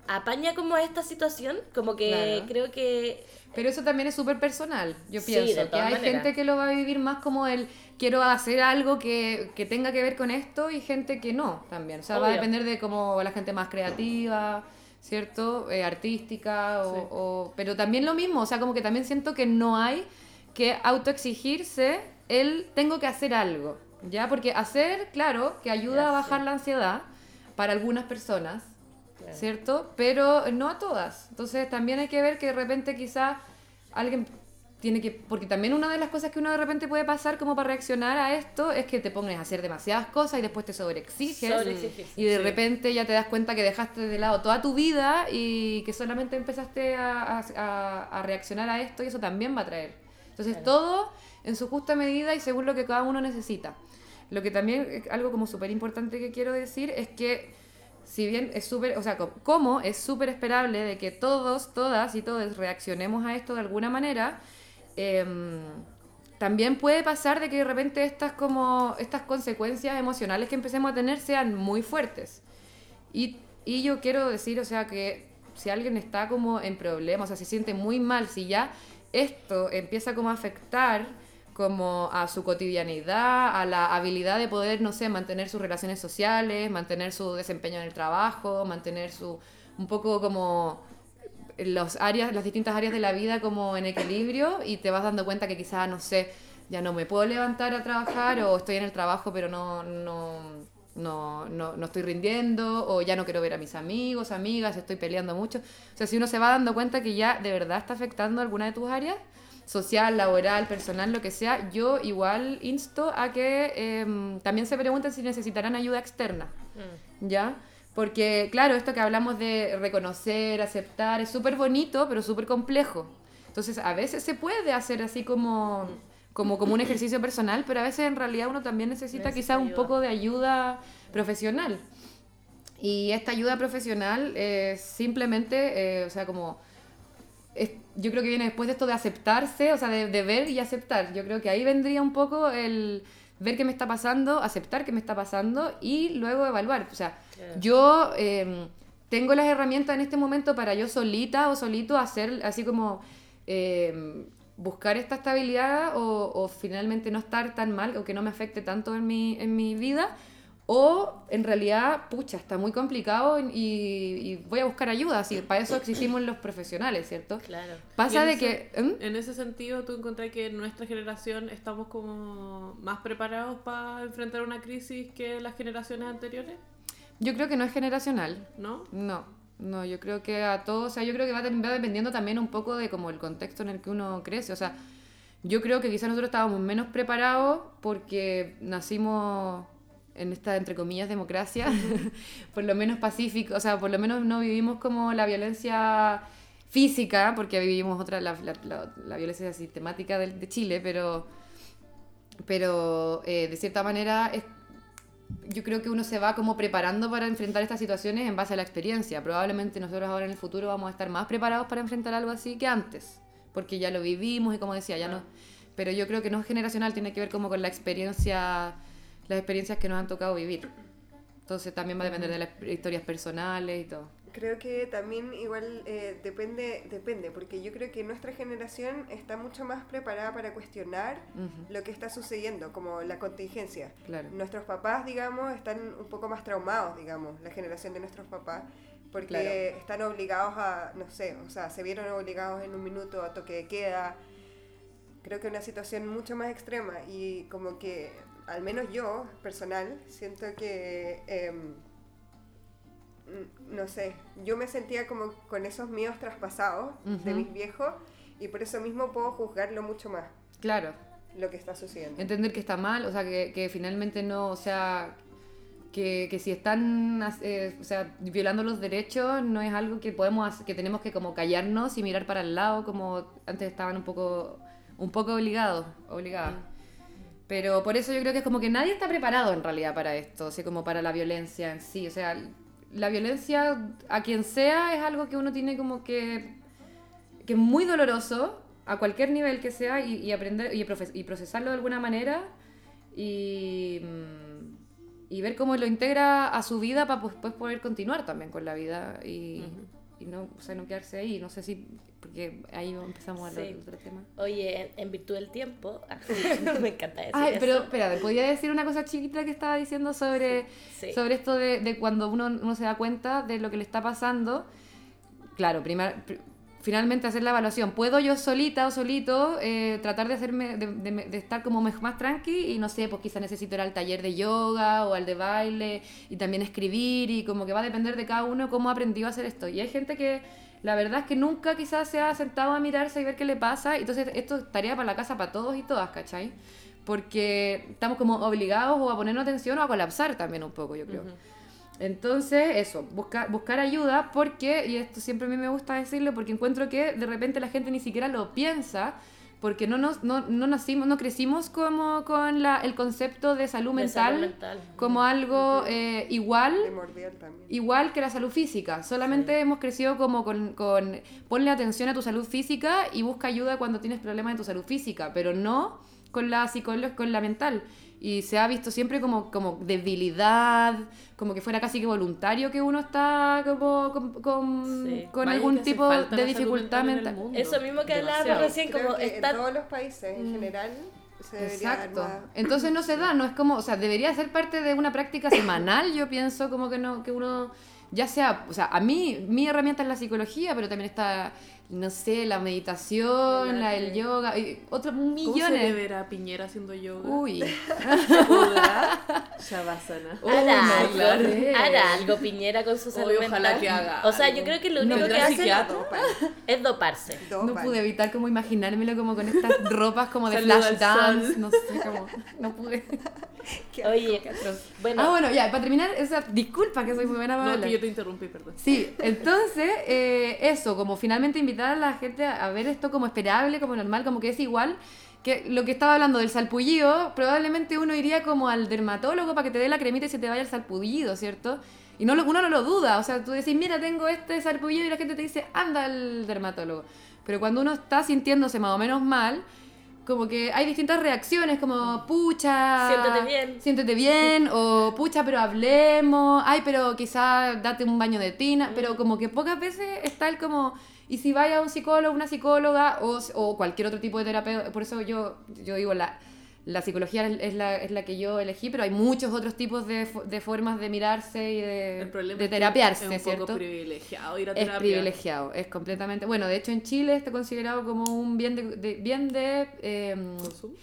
Apaña como esta situación, como que
Claro.
creo que
Pero eso también es súper personal. Yo
Sí,
pienso que hay gente que lo va a vivir más como el quiero hacer algo que, que tenga que ver con esto y gente que no también. O sea, va a depender de cómo la gente más creativa, ¿cierto? Eh, artística, o,
Sí.
o- pero también lo mismo. O sea, como que también siento que no hay que autoexigirse el tengo que hacer algo. ¿Ya? Porque hacer, claro, que ayuda
Ya,
a bajar
sí.
la ansiedad para algunas personas.
Claro.
¿cierto? Pero no a todas. Entonces también hay que ver que de repente quizá alguien tiene que... Porque también una de las cosas que uno de repente puede pasar como para reaccionar a esto es que te pones a hacer demasiadas cosas y después te sobreexiges. Y de
sí.
repente ya te das cuenta que dejaste de lado toda tu vida y que solamente empezaste a, a- reaccionar a esto y eso también va a traer. Entonces
Claro.
todo en su justa medida y según lo que cada uno necesita. Lo que también, es algo como súper importante que quiero decir es que si bien es súper, o sea, co- como es súper esperable de que todos, todas y todos reaccionemos a esto de alguna manera, em, también puede pasar de que de repente estas como estas consecuencias emocionales que empecemos a tener sean muy fuertes. Y, y yo quiero decir, o sea, que si alguien está como en problemas, o sea, se siente muy mal, si ya esto empieza como a afectar como a su cotidianidad, a la habilidad de poder, no sé, mantener sus relaciones sociales, mantener su desempeño en el trabajo, mantener su un poco como los áreas, las distintas áreas de la vida como en equilibrio y te vas dando cuenta que quizás, no sé, ya no me puedo levantar a trabajar o estoy en el trabajo pero no, no, no, no, no estoy rindiendo o ya no quiero ver a mis amigos, amigas, estoy peleando mucho. O sea, si uno se va dando cuenta que ya de verdad está afectando alguna de tus áreas, social, laboral, personal, lo que sea, yo igual insto a que em, también se pregunten si necesitarán ayuda externa.
Mm.
¿ya? Porque, claro, esto que hablamos de reconocer, aceptar, es súper bonito, pero súper complejo. Entonces, a veces se puede hacer así como, como, como un ejercicio personal, pero a veces en realidad uno también necesita
Necesita
quizá un poco de ayuda profesional. Y esta ayuda profesional es simplemente, eh, o sea, como... es- yo creo que viene después de esto de aceptarse, o sea, de, de ver y aceptar. Yo creo que ahí vendría un poco el ver qué me está pasando, aceptar qué me está pasando y luego evaluar. O sea, Yo eh, tengo las herramientas en este momento para yo solita o solito hacer así como eh, buscar esta estabilidad o, o finalmente no estar tan mal o que no me afecte tanto en mi, en mi vida. O en realidad, pucha, está muy complicado y, y voy a buscar ayuda. Así, para eso existimos los profesionales, ¿cierto?
Claro.
Pasa de
ese-
que... ¿Mm?
En ese sentido, ¿tú encontrás que en nuestra generación estamos como más preparados para enfrentar una crisis que las generaciones anteriores?
Yo creo que no es generacional.
¿No?
No, no, yo creo que a todos, o sea, yo creo que va, de- va dependiendo también un poco de como el contexto en el que uno crece, o sea, yo creo que quizás nosotros estábamos menos preparados porque nacimos en esta, entre comillas, democracia, por lo menos pacífico, o sea, por lo menos no vivimos como la violencia física, porque vivimos otra, la, la- la- la violencia sistemática de, de Chile, pero, pero eh, de cierta manera es yo creo que uno se va como preparando para enfrentar estas situaciones en base a la experiencia. Probablemente nosotros ahora en el futuro vamos a estar más preparados para enfrentar algo así que antes, porque ya lo vivimos y como decía, ya no. Pero yo creo que no es generacional, tiene que ver como con la experiencia, las experiencias que nos han tocado vivir. Entonces también va a depender de las historias personales y todo.
Creo que también igual eh, depende, depende, porque yo creo que nuestra generación está mucho más preparada para cuestionar lo que está sucediendo, como la contingencia.
Claro.
Nuestros papás, digamos, están un poco más traumados, digamos, la generación de nuestros papás, porque
Claro.
están obligados a, no sé, o sea, se vieron obligados en un minuto a toque de queda. Creo que una situación mucho más extrema y como que, al menos yo, personal, siento que... em, no sé, yo me sentía como con esos miedos traspasados de mis viejos y por eso mismo puedo juzgarlo mucho más,
Claro.
lo que está sucediendo.
Entender que está mal, o sea, que, que finalmente no, o sea, que, que si están eh, o sea, violando los derechos no es algo que podemos hacer- que tenemos que como callarnos y mirar para el lado como antes estaban un poco un poco obligados, obligadas. Pero por eso yo creo que es como que nadie está preparado en realidad para esto, o sea, como para la violencia en sí, o sea, la violencia a quien sea es algo que uno tiene como que que es muy doloroso a cualquier nivel que sea y, aprender y, procesarlo de alguna manera y, mm, y ver cómo lo integra a su vida para pues, poder continuar también con la vida y no, o sea, no quedarse ahí. No sé si, porque ahí empezamos a hablar
Sí.
de otro tema.
Oye, en, virtud del tiempo, me encanta decir
Ay,
eso.
pero espera, ¿podía decir una cosa chiquita que estaba diciendo sobre,
Sí.
sobre esto de, de cuando uno, uno se da cuenta de lo que le está pasando? Claro, primar- pr- finalmente hacer la evaluación. ¿Puedo yo solita o solito eh, tratar de hacerme, de, de- de estar como más tranqui? Y no sé, pues quizás necesito ir al taller de yoga o al de baile y también escribir y como que va a depender de cada uno cómo aprendió a hacer esto. Y hay gente que la verdad es que nunca quizás se ha sentado a mirarse y ver qué le pasa. Entonces esto es tarea para la casa para todos y todas, ¿cachai? Porque estamos como obligados o a ponernos atención o a colapsar también un poco, yo creo. Entonces, eso, buscar, buscar ayuda porque, y esto siempre a mí me gusta decirlo, porque encuentro que de repente la gente ni siquiera lo piensa, porque no, nos, no, no nacimos, no crecimos como con la, el concepto de salud
De
mental,
salud mental.
como algo eh, igual igual que la salud física. Solamente hemos crecido como con, con ponle atención a tu salud física y busca ayuda cuando tienes problemas en tu salud física, pero no con la psicológica, con la mental. Y se ha visto siempre como, como debilidad, como que fuera casi que voluntario que uno está como con, con,
Sí.
con
Vaya
algún tipo de dificultad
mental.
Eso mismo que hablábamos recién,
Creo
como
que
estar...
en todos los países en general se debería dar
Exacto. Entonces no se da, no es como, o sea, debería ser parte de una práctica semanal, yo pienso como que no, que uno, ya sea, o sea, a mí, mi herramienta es la psicología, pero también está, no sé, la meditación,
El
la del yoga, y otros
¿Cómo se le
millones.
verá a Piñera haciendo yoga?
Uy,
Shavasana.
Hará
no,
algo,
claro.
hará algo Piñera con su salud
Oye, ojalá
mental.
que haga
O sea,
algo.
yo creo que lo
No,
único
pero
que hace es doparse.
No pude evitar como imaginármelo como con estas ropas como de flash dance, no sé, como, no pude.
Qué
Oye, bueno,
Ah, bueno, ya, para terminar, o sea, disculpa que soy muy buena para
No,
hablar.
que yo te interrumpí, perdón.
Sí, entonces, eh, eso, como finalmente invitar a la gente a ver esto como esperable, como normal, como que es igual. Que lo que estaba hablando del salpullido, probablemente uno iría como al dermatólogo para que te dé la cremita y se te vaya el salpullido, ¿cierto? Y no lo- uno no lo duda, o sea, tú decís, mira, tengo este salpullido y la gente te dice, anda al dermatólogo. Pero cuando uno está sintiéndose más o menos mal, como que hay distintas reacciones, como pucha,
Siéntete bien.
siéntete bien, o pucha, pero hablemos, ay, pero quizá date un baño de tina, pero como que pocas veces está el como, y si vaya a un psicólogo, una psicóloga, o, o cualquier otro tipo de terapeuta, por eso yo, yo digo, la, la psicología es, es la, es la que yo elegí, pero hay muchos otros tipos de, de formas de mirarse y de, de
es
terapiarse,
es un
¿cierto?
poco privilegiado ir a
Es
terapia.
privilegiado, es completamente. Bueno, de hecho en Chile está considerado como un bien de, de- bien de
¿Consumo?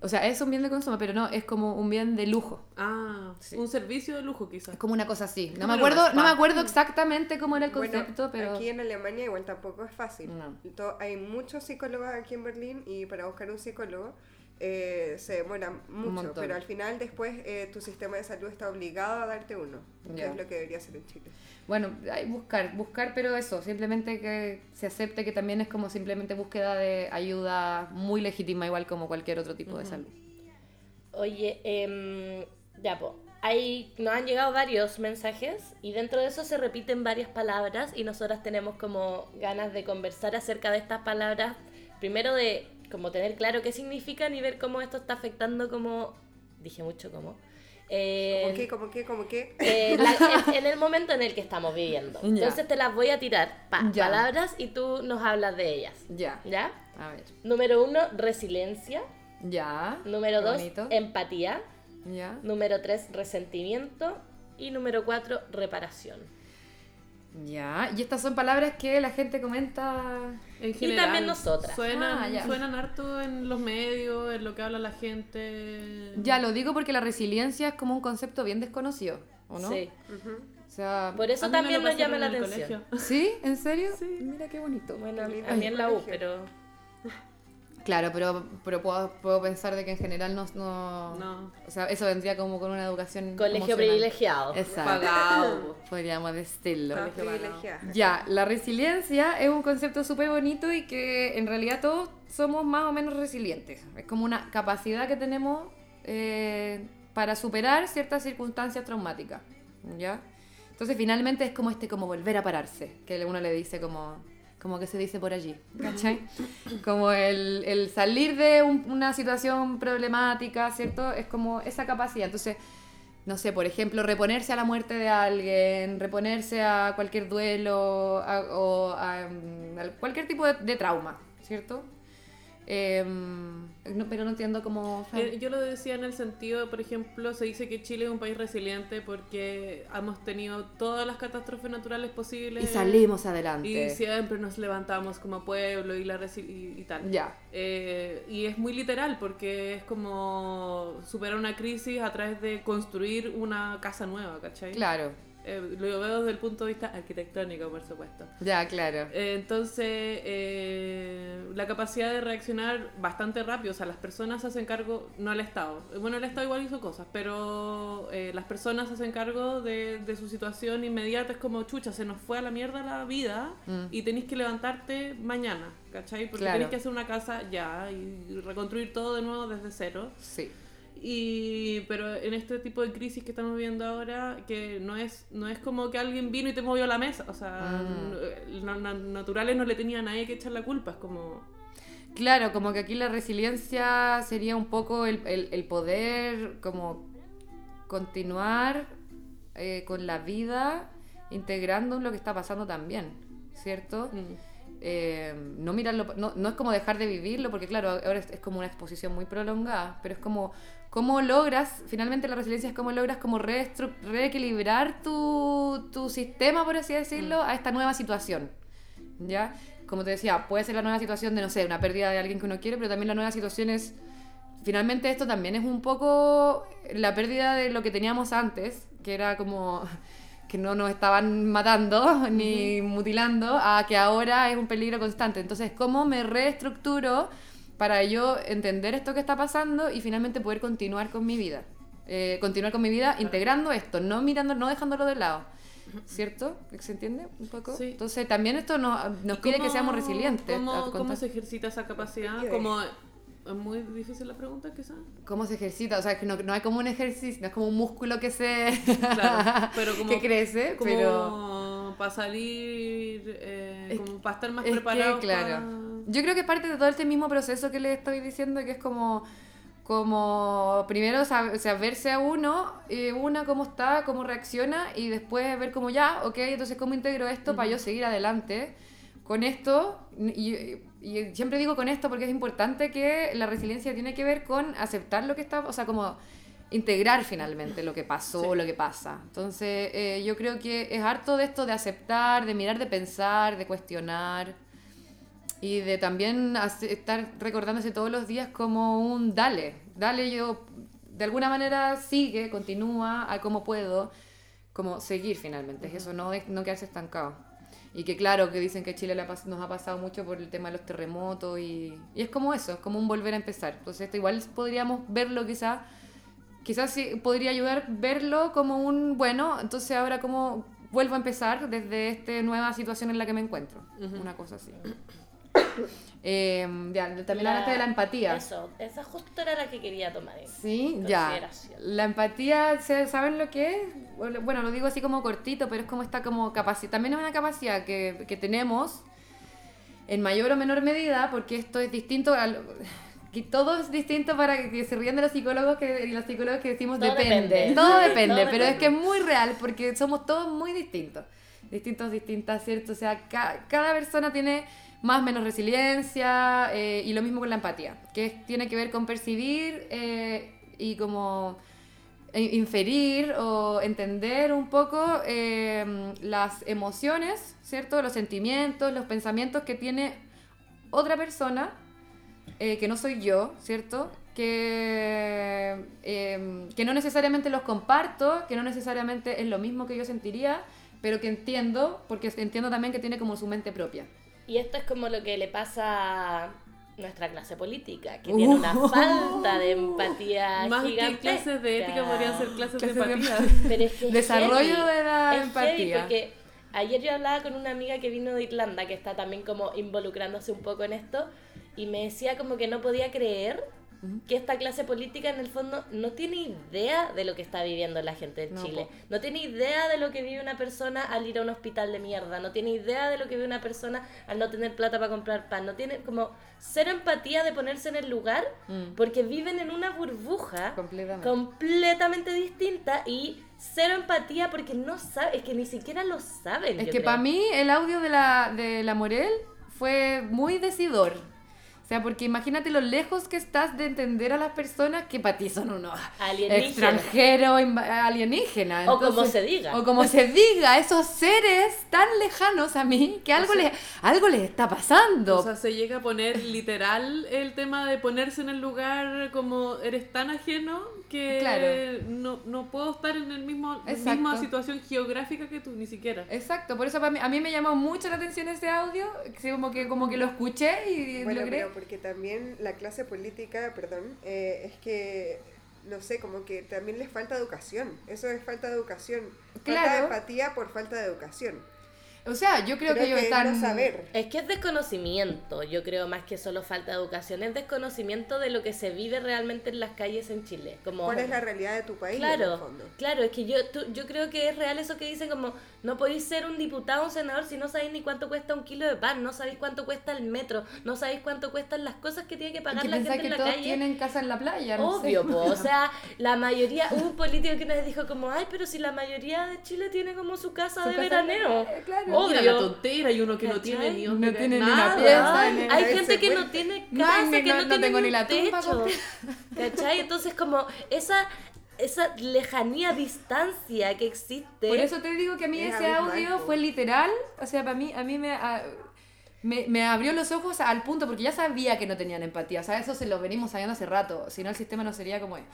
O sea, es un bien de consumo, pero no, es como un bien de lujo.
Ah, un servicio de lujo quizás.
Es como una cosa así. No me acuerdo, no me acuerdo exactamente cómo era el
Bueno,
concepto, pero
aquí en Alemania igual tampoco es fácil.
No.
Hay muchos psicólogos aquí en Berlín y para buscar un psicólogo eh, se demora mucho, pero al final después eh, tu sistema de salud está obligado a darte uno, que
Ya.
es lo que debería ser en Chile.
bueno, hay buscar, buscar, pero eso, simplemente que se acepte que también es como simplemente búsqueda de ayuda muy legítima, igual como cualquier otro tipo de salud.
Oye, em, ya, po. Hay, nos han llegado varios mensajes y dentro de eso se repiten varias palabras y nosotras tenemos como ganas de conversar acerca de estas palabras. Primero de como tener claro qué significan y ver cómo esto está afectando como... Dije mucho como... eh,
¿Cómo qué? ¿Cómo qué? ¿Cómo qué?
eh, la- en, en el momento en el que estamos viviendo.
Ya.
Entonces te las voy a tirar, pa,
Ya.
palabras, y tú nos hablas de ellas.
Ya.
¿Ya?
A ver.
Número uno, resiliencia.
Ya.
Número
Qué
dos,
bonito.
empatía.
Ya.
Número 3, resentimiento. Y número 4, reparación.
Ya. Y estas son palabras que la gente comenta.
En
Y
general,
también nosotras.
Suenan,
Ah,
suenan harto en los medios, en lo que habla la gente.
Ya lo digo porque la resiliencia es como un concepto bien desconocido, ¿o no?
Sí.
Ujú.
sea,
Por eso también nos llama la atención.
colegio.
¿sí? ¿En serio?
Sí.
Mira qué bonito.
Bueno, a mí, a mí en la U, pero
Claro, pero, pero puedo, puedo pensar de que en general no, no,
No.
O sea, eso vendría como con una educación
colegio
emocional.
privilegiado.
Exacto.
Pagado.
Podríamos decirlo.
Estás privilegiada.
Ya, la resiliencia es un concepto súper bonito y que en realidad todos somos más o menos resilientes. Es como una capacidad que tenemos eh, para superar ciertas circunstancias traumáticas. ¿Ya? Entonces finalmente es como este, como volver a pararse, que uno le dice como, como que se dice por allí, ¿cachai? Como el, el salir de un- una situación problemática, ¿cierto? Es como esa capacidad. Entonces, no sé, por ejemplo, reponerse a la muerte de alguien, reponerse a cualquier duelo a- o a, mm, a cualquier tipo de, de trauma, ¿cierto? Em, no- pero no entiendo cómo...
Eh, Yo lo decía en el sentido, por ejemplo, se dice que Chile es un país resiliente porque hemos tenido todas las catástrofes naturales posibles.
y salimos adelante.
Y siempre nos levantamos como pueblo y, la y, y tal.
Ya,
Eh, y es muy literal porque es como superar una crisis a través de construir una casa nueva, ¿cachai?
claro,
Eh, lo veo desde el punto de vista arquitectónico, por supuesto.
ya, claro.
Eh, Entonces, eh, la capacidad de reaccionar bastante rápido, o sea, las personas se hacen cargo, no el Estado, bueno, el Estado igual hizo cosas, pero eh, las personas se hacen cargo de, de su situación inmediata, es como, chucha, se nos fue a la mierda la vida
Mm.
y tenéis que levantarte mañana, ¿cachai? Porque
Claro.
tenéis que hacer una casa ya y reconstruir todo de nuevo desde cero.
Sí.
Y, pero en este tipo de crisis que estamos viviendo ahora, que no es, no es como que alguien vino y te movió la mesa. O sea,
Mm.
no- no- naturales no le tenía a nadie que echar la culpa. Es como.
Claro, como que aquí la resiliencia sería un poco el, el- el poder como continuar eh, con la vida integrando lo que está pasando también, ¿cierto?
mm,
Eh, no mirarlo, no, no es como dejar de vivirlo, porque claro, ahora es, es como una exposición muy prolongada, pero es como cómo logras, finalmente la resiliencia es cómo logras como reequilibrar tu, tu sistema, por así decirlo, a esta nueva situación, ¿ya? Como te decía, puede ser la nueva situación de, no sé, una pérdida de alguien que uno quiere, pero también la nueva situación es, finalmente esto también es un poco la pérdida de lo que teníamos antes, que era como que no nos estaban matando ni mutilando, a que ahora es un peligro constante. Entonces, ¿cómo me reestructuro para yo entender esto que está pasando y finalmente poder continuar con mi vida? Eh, continuar con mi vida integrando esto, no mirando, no dejándolo de lado. ¿Cierto? ¿Se entiende un poco?
Sí.
Entonces también esto nos, nos
¿y
pide que seamos resilientes.
¿Cómo, cómo se ejercita esa capacidad? Como, es muy difícil la pregunta, quizás.
¿Cómo se ejercita? O sea, que no, no hay como un ejercicio, no es como un músculo que se...
Claro, pero como-
que crece,
Como
pero...
para salir, eh,
Es-
como para estar más
Es que,
preparado.
claro. Yo creo que es parte de todo este mismo proceso que le estoy diciendo, que es como, como primero sab- saberse a uno, eh, una cómo está, cómo reacciona, y después ver cómo ya, ok, entonces cómo integro esto para yo seguir adelante con esto. Y, y siempre digo con esto porque es importante que la resiliencia tiene que ver con aceptar lo que está, o sea, como integrar finalmente lo que pasó,
Sí.
lo que pasa. Entonces, eh, yo creo que es harto de esto de aceptar, de mirar, de pensar, de cuestionar y de también estar recordándose todos los días como un dale, dale yo, de alguna manera sigue, continúa a como puedo, como seguir finalmente, es eso, no, no quedarse estancado. Y que claro, que dicen que Chile nos ha pasado mucho por el tema de los terremotos y, y es como eso, es como un volver a empezar. Entonces esto igual podríamos verlo quizás, quizás sí podría ayudar verlo como un, bueno, entonces ahora como vuelvo a empezar desde esta nueva situación en la que me encuentro. Una cosa así. Eh, ya, también
La-
hablaste de la empatía.
Eso, esa justo era la que quería tomar. en
Sí, ya. La empatía, ¿se- ¿saben lo que es? Bueno, lo digo así como cortito, pero es como esta como capacidad. También es una capacidad que, que tenemos en mayor o menor medida, porque esto es distinto al- que todo es distinto para que, se rían de los psicólogos que, y los psicólogos que decimos
Todo
depende.
depende.
Todo depende,
Todo
pero es
depende.
que es muy real porque somos todos muy distintos. Distintos, distintas, ¿cierto? O sea, ca- cada persona tiene más menos resiliencia eh, y lo mismo con la empatía, que tiene que ver con percibir eh, y como inferir o entender un poco eh, las emociones, ¿cierto? Los sentimientos, los pensamientos que tiene otra persona eh, que no soy yo, ¿cierto? Que, eh, que no necesariamente los comparto, que no necesariamente es lo mismo que yo sentiría, pero que entiendo, porque entiendo también que tiene como su mente propia.
Y esto es como lo que le pasa a nuestra clase política, que tiene una falta de empatía
Más que
gigantesca.
clases de ética podrían ser clases de
Clases de
empatía.
Pero es que es
Desarrollo
heavy.
de la empatía.
porque ayer yo hablaba con una amiga que vino de Irlanda, que está también como involucrándose un poco en esto, y me decía como que no podía creer que esta clase política en el fondo no tiene idea de lo que está viviendo la gente en
No,
Chile. No tiene idea de lo que vive una persona al ir a un hospital de mierda. No tiene idea de lo que vive una persona al no tener plata para comprar pan. No tiene como cero empatía de ponerse en el lugar
Mm.
porque viven en una burbuja
Completamente.
completamente distinta y cero empatía porque no sabe, es que ni siquiera lo saben.
Es que para mí el audio de la, de la Morel fue muy decidor. O sea, porque imagínate lo lejos que estás de entender a las personas que para ti son unos
Alienígenas.
extranjeros, alienígenas.
O como se diga.
O como se diga, esos seres tan lejanos a mí que algo, les, algo les está pasando.
O sea, se llega a poner literal el tema de ponerse en el lugar como eres tan ajeno que
Claro.
no, no puedo estar en el mismo
Exacto.
misma situación geográfica que tú, ni siquiera.
Exacto, por eso para mí, a mí me llamó mucho la atención ese audio, que como que, como que lo escuché y
Bueno,
logré...
pero porque también la clase política, perdón, eh, es que, no sé, como que también les falta educación. Eso es falta de educación. Falta de empatía por falta de educación.
O sea, yo creo, que ellos
es
están...
no saber.
Es que es desconocimiento, yo creo más que solo falta de educación, es desconocimiento de lo que se vive realmente en las calles en Chile. Como,
¿Cuál es la realidad de tu país? en el
Claro,
fondo?
claro, es que yo, tú- yo creo que es real eso que dicen como no podéis ser un diputado o un senador si no sabéis ni cuánto cuesta un kilo de pan, no sabéis cuánto cuesta el metro, no sabéis cuánto cuestan las cosas que tiene que pagar
que
la gente
que
en la
todos
calle.
tienen casa en la playa, no sé.
Obvio, po, o sea, la mayoría, hubo un político que vez dijo como, ay, pero si la mayoría de Chile tiene como su casa
Su
de
casa
veraneo.
de- claro.
Mira
Obvio.
la tontera y uno que no tiene ni
No
dónde
tiene
caer,
ni una
nada.
pieza,
hay gente que no tiene
No,
casa,
ni-
que no,
no- no
tiene
tengo ni
un
la tumba
techo. ¿Cachai? Entonces como esa esa lejanía, distancia que existe.
Por eso te digo que a mí
Es
ese audio fue literal, o sea, para mí, a mí me, a- me, me abrió los ojos al punto, porque ya sabía que no tenían empatía, o sea, eso se lo venimos sabiendo hace rato, si no el sistema no sería como es.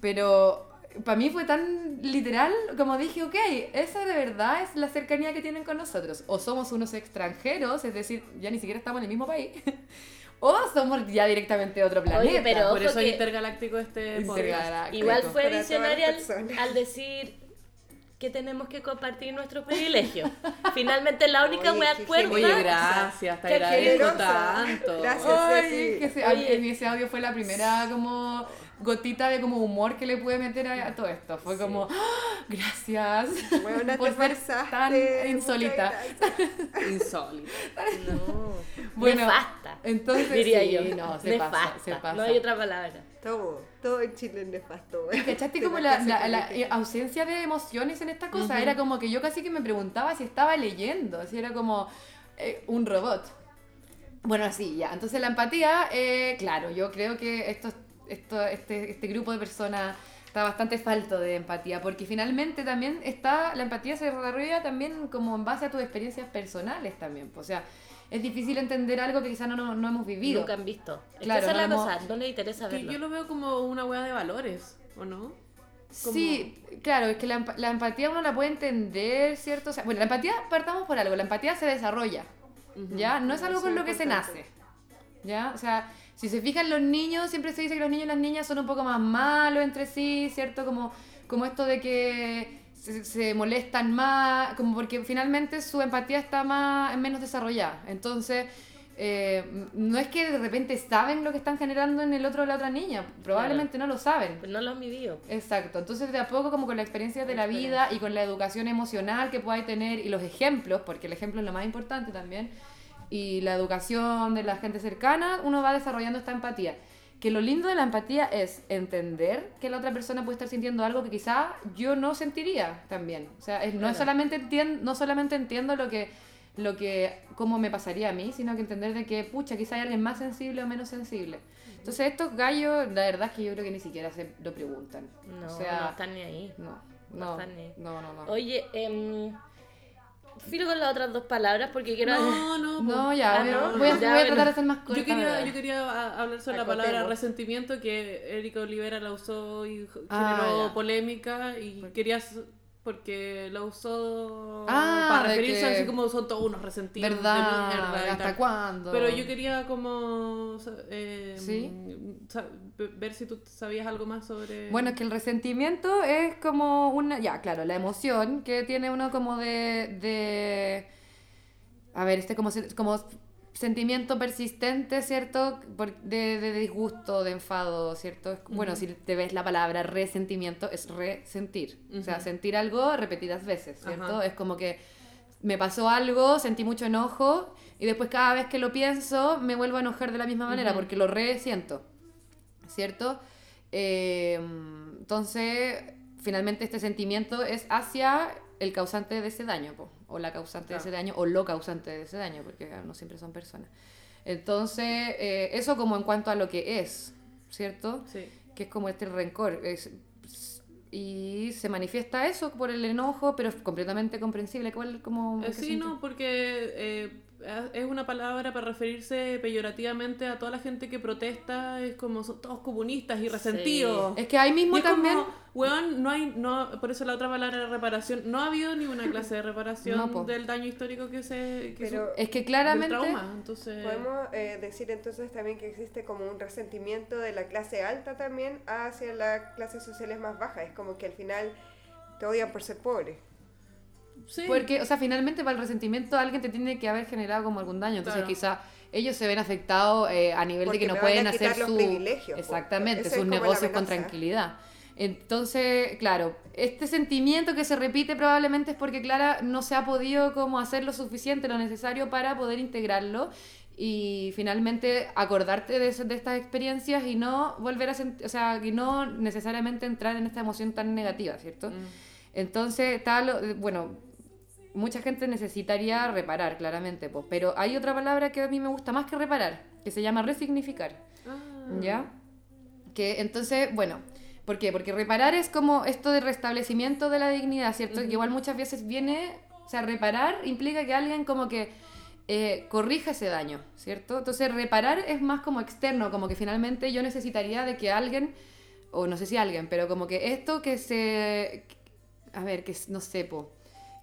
Pero para mí fue tan literal como dije, ok, esa de verdad es la cercanía que tienen con nosotros. O somos unos extranjeros, es decir, ya ni siquiera estamos en el mismo país, o somos ya directamente de otro planeta.
Oye, pero-
Por eso es intergaláctico este.
Intergaláctico.
Igual fue
las
al, decir que tenemos que compartir nuestros privilegios. Finalmente la única
Oye,
wea cuerda.
Oye, gracias, te agradezco tanto.
Gracias.
Ay, que se-
Oye.
en ese audio fue la primera como gotita de como humor que le pude meter a, a todo esto. Fue como, "Ah, gracias
Weona,
por ser tan insólita.
Insólito.
No.
Bueno,
nefasta.
Entonces,
diría
sí,
yo.
no, se
nefasta.
pasa, se pasa.
No hay otra palabra.
Todo, todo en Chile es nefasto.
¿Y ¿Cachaste como
la
eh, ausencia de emociones en esta cosa? Era como que yo casi que me preguntaba si estaba leyendo, si era como eh, un robot. Bueno, así, ya. Entonces la empatía, eh, claro, yo creo que esto, esto, este, este grupo de personas está bastante falto de empatía, porque finalmente también está, la empatía se desarrolla también como en base a tus experiencias personales también. pues, O sea, es difícil entender algo que quizás no, no, no hemos vivido.
Nunca han visto. Es
Claro,
que esa es
no
la
hemos-
cosa. No le interesa
Que
verlo.
yo lo veo como una hueá de valores, ¿o no? Como-
Sí, claro, es que la, la empatía uno la puede entender, ¿cierto? O sea, bueno, la empatía, partamos por algo, la empatía se desarrolla, ¿ya? No es algo con
es
lo que se nace, ¿ya? O sea, si se fijan los niños, siempre se dice que los niños y las niñas son un poco más malos entre sí, ¿cierto? Como, como esto de que se, se molestan más, como porque finalmente su empatía está más, menos desarrollada. Entonces, eh, no es que de repente saben lo que están generando en el otro o la otra niña, probablemente no lo saben.
Pues no lo han vivido.
Exacto, entonces de a poco como con la experiencia de la vida y con la educación emocional que podáis tener y los ejemplos, porque el ejemplo es lo más importante también, y la educación de la gente cercana, uno va desarrollando esta empatía. Que lo lindo de la empatía es entender que la otra persona puede estar sintiendo algo que quizá yo no sentiría también. O sea, es- no, es
Claro.
solamente entien- no solamente entiendo lo que, lo que, cómo me pasaría a mí, sino que entender de que, pucha, quizá hay alguien más sensible o menos sensible. Entonces estos gallos, la verdad es que yo creo que ni siquiera se lo preguntan.
No,
o sea,
no están ni ahí.
no,
no
no,
están ni-
no, no, no.
Oye, em, filo con las otras dos palabras porque quiero...
No, no.
No, ya,
Ah,
voy, a-
no.
voy a,
Ya,
voy a
bueno.
tratar de ser más corta.
Yo quería, yo quería hablar sobre la palabra resentimiento que Erika Olivera la usó y generó
Ah, ya.
polémica y quería porque la usó
Ah,
para referirse
que-
así como son todos unos resentidos de
¿Verdad?
mierda
¿Hasta cuándo?
Pero yo quería como eh,
¿Sí?
ver si tú sabías algo más sobre
Bueno, es que el resentimiento es como una, ya, claro, la emoción que tiene uno como de, de a ver, este como, como sentimiento persistente, ¿cierto? Por- de, de disgusto, de enfado, ¿cierto? Bueno, si te ves la palabra resentimiento, es resentir. O sea, sentir algo repetidas veces, ¿cierto? Es como que me pasó algo, sentí mucho enojo y después cada vez que lo pienso me vuelvo a enojar de la misma manera porque lo resiento. ¿cierto? Eh, entonces, finalmente este sentimiento es hacia el causante de ese daño, po, o la causante
Claro.
de ese daño, o lo causante de ese daño, porque no siempre son personas. Entonces, eh, eso como en cuanto a lo que es, ¿cierto?
Sí.
Que es como este rencor. es- y se manifiesta eso por el enojo, pero es completamente comprensible. ¿Cuál, como,
Eh, sí, no, porque eh, es una palabra para referirse peyorativamente a toda la gente que protesta, es como son todos comunistas y resentidos.
Es que ahí mismo
Y es
también...
como, weón, no hay, no, por eso la otra palabra era reparación, no ha habido ninguna clase de reparación
No,
del daño histórico que se... Que
Pero-
su-
Es que claramente...
trauma, entonces...
Podemos eh, decir entonces también que existe como un resentimiento de la clase alta también hacia las clases sociales más bajas. Es como que al final te odian por ser pobre.
Sí.
Porque, o sea, finalmente para el resentimiento alguien te tiene que haber generado como algún daño. Entonces
Claro.
quizá ellos se ven afectados eh, a nivel
Porque
de que no pueden hacer su...
privilegios, po.
Exactamente, sus negocios con tranquilidad. Entonces, claro, este sentimiento que se repite probablemente es porque Clara no se ha podido como hacer lo suficiente, lo necesario para poder integrarlo y finalmente acordarte de, de estas experiencias y no volver a sentir, o sea, y no necesariamente entrar en esta emoción tan negativa, ¿cierto?
Mm.
Entonces, tal, eh, bueno, mucha gente necesitaría reparar, claramente, pues, pero hay otra palabra que a mí me gusta más que reparar, que se llama resignificar,
Ah.
¿ya? Que entonces, bueno, ¿por qué? Porque reparar es como esto de restablecimiento de la dignidad, ¿cierto? Que igual muchas veces viene, o sea, reparar implica que alguien como que eh, corrija ese daño, ¿cierto? Entonces, reparar es más como externo, como que finalmente yo necesitaría de que alguien, o no sé si alguien, pero como que esto que se, a ver, que no sé, po,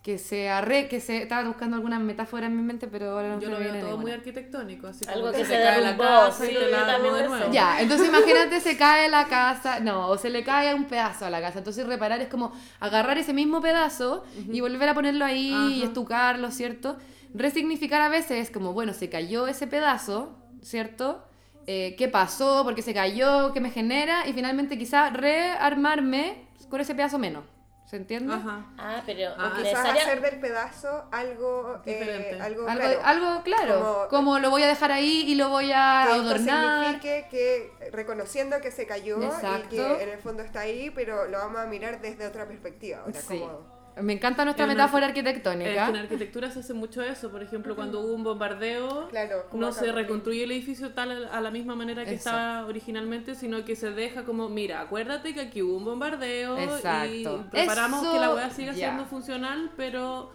que se arre, que se, estaba buscando alguna metáfora en mi mente, pero ahora no
Yo lo veo
viene
todo muy arquitectónico, así como
Algo
que
que
se
se
cae la casa y te la de nuevo.
Ya, entonces imagínate se cae la casa, no, o se le cae un pedazo a la casa. Entonces reparar es como agarrar ese mismo pedazo y volver a ponerlo ahí y estucarlo, ¿cierto? Resignificar a veces es como, bueno, se cayó ese pedazo, ¿cierto? Eh, ¿Qué pasó? ¿Por qué se cayó? ¿Qué me genera? Y finalmente quizá rearmarme con ese pedazo menos. ¿Se entiende?
Ajá.
Ah, pero
Ah,
Quizás
necesaria-
hacer del pedazo algo, eh,
Diferente.
algo,
Algo
claro,
algo claro, como,
Como-
lo voy a dejar ahí y lo voy
que
a
esto
adornar.
signifique que reconociendo que se cayó
Exacto.
y que en el fondo está ahí, pero lo vamos a mirar desde otra perspectiva. Ahora,
Sí.
como
Me encanta nuestra
En
metáfora arquitectónica.
en arquitectura se hace mucho eso. Por ejemplo, cuando hubo un bombardeo,
Claro,
no se reconstruye el edificio tal a la misma manera que
Eso.
estaba originalmente, sino que se deja como, mira, acuérdate que aquí hubo un bombardeo
Exacto.
y preparamos que la weá siga
ya.
siendo funcional, pero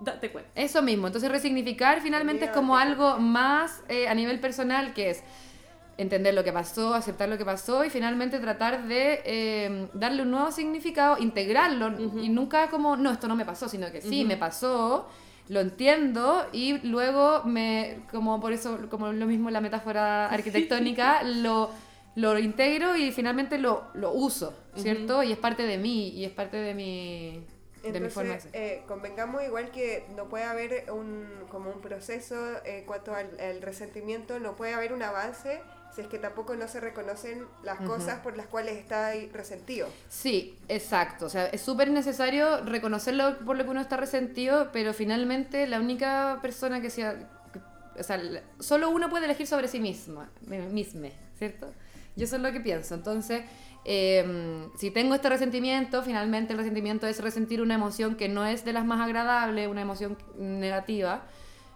date cuenta.
Eso mismo, entonces resignificar finalmente es como algo más eh, a nivel personal que es entender lo que pasó, aceptar lo que pasó y finalmente tratar de eh, darle un nuevo significado, integrarlo. Y nunca como, no, esto no me pasó, sino que sí, me pasó, lo entiendo y luego me, como por eso, como lo mismo la metáfora arquitectónica, lo, lo integro y finalmente lo, lo uso, ¿cierto? Y es parte de mí y es parte de mi, de mi forma de
Entonces, eh, convengamos igual que no puede haber un, como un proceso en cuanto al, al resentimiento, no puede haber un avance si es que tampoco no se reconocen las cosas por las cuales está ahí resentido.
Sí, exacto. O sea, es súper necesario reconocerlo por lo que uno está resentido, pero finalmente la única persona que sea... O sea, solo uno puede elegir sobre sí misma, me- misma, ¿cierto? Yo eso es lo que pienso. Entonces, eh, si tengo este resentimiento, finalmente el resentimiento es resentir una emoción que no es de las más agradables, una emoción negativa.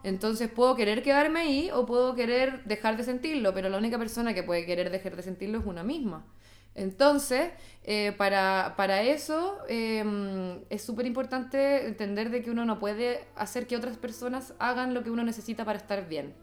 Entonces puedo querer quedarme ahí o puedo querer dejar de sentirlo, pero la única persona que puede querer dejar de sentirlo es una misma. Entonces, eh, para, para eso eh, es súper importante entender de que uno no puede hacer que otras personas hagan lo que uno necesita para estar bien.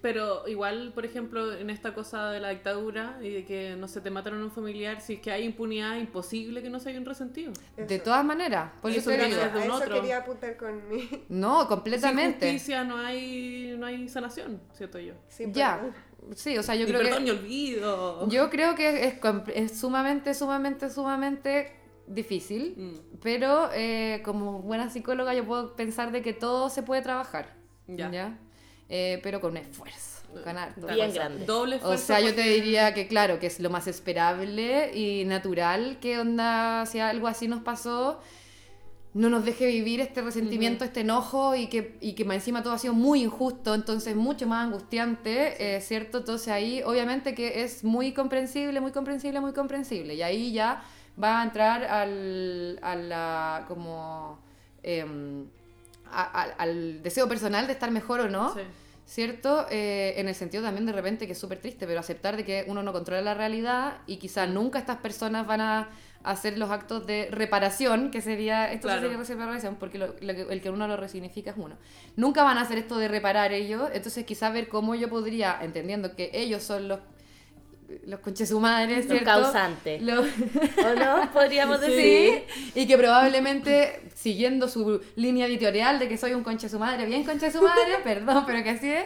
Pero igual, por ejemplo, en esta cosa de la dictadura y de que no se te mataron a un familiar, si es que hay impunidad, imposible que no se haya un resentido.
De todas maneras, por eso
eso de
A eso quería apuntar con mi...
No,
Sin
completamente.
justicia no hay, no hay sanación, siento yo.
Sí,
Ya, sí, o sea, yo creo
perdón
que...
olvido.
Yo creo que es, es sumamente, sumamente, sumamente difícil,
Mm.
pero eh, como buena psicóloga yo puedo pensar de que todo se puede trabajar,
Ya.
¿ya? Eh, pero con esfuerzo, con harto
Bien grande.
Doble
O sea, yo te diría que claro, que es lo más esperable y natural que onda, si algo así nos pasó, no nos deje vivir este resentimiento, este enojo y que, y que más encima todo ha sido muy injusto, entonces mucho más angustiante, eh, ¿cierto? Entonces ahí obviamente que es muy comprensible, muy comprensible, muy comprensible. Y ahí ya va a entrar al, a la, como, em, a- a- al deseo personal de estar mejor o no.
Sí.
¿Cierto? Eh, en el sentido también de repente que es súper triste, pero aceptar de que uno no controla la realidad y quizás nunca estas personas van a hacer los actos de reparación, que sería, esto
Claro.
sería reparación, porque lo- el que uno lo resignifica es uno. Nunca van a hacer esto de reparar ellos, entonces quizás ver cómo yo podría, entendiendo que ellos son los, los conches su madre,
Los
¿cierto?
causantes.
Los-
¿O no? Podríamos
Sí,
decir.
y que probablemente siguiendo su línea editorial de que soy un conche su madre, bien conche su madre, perdón, pero que así es,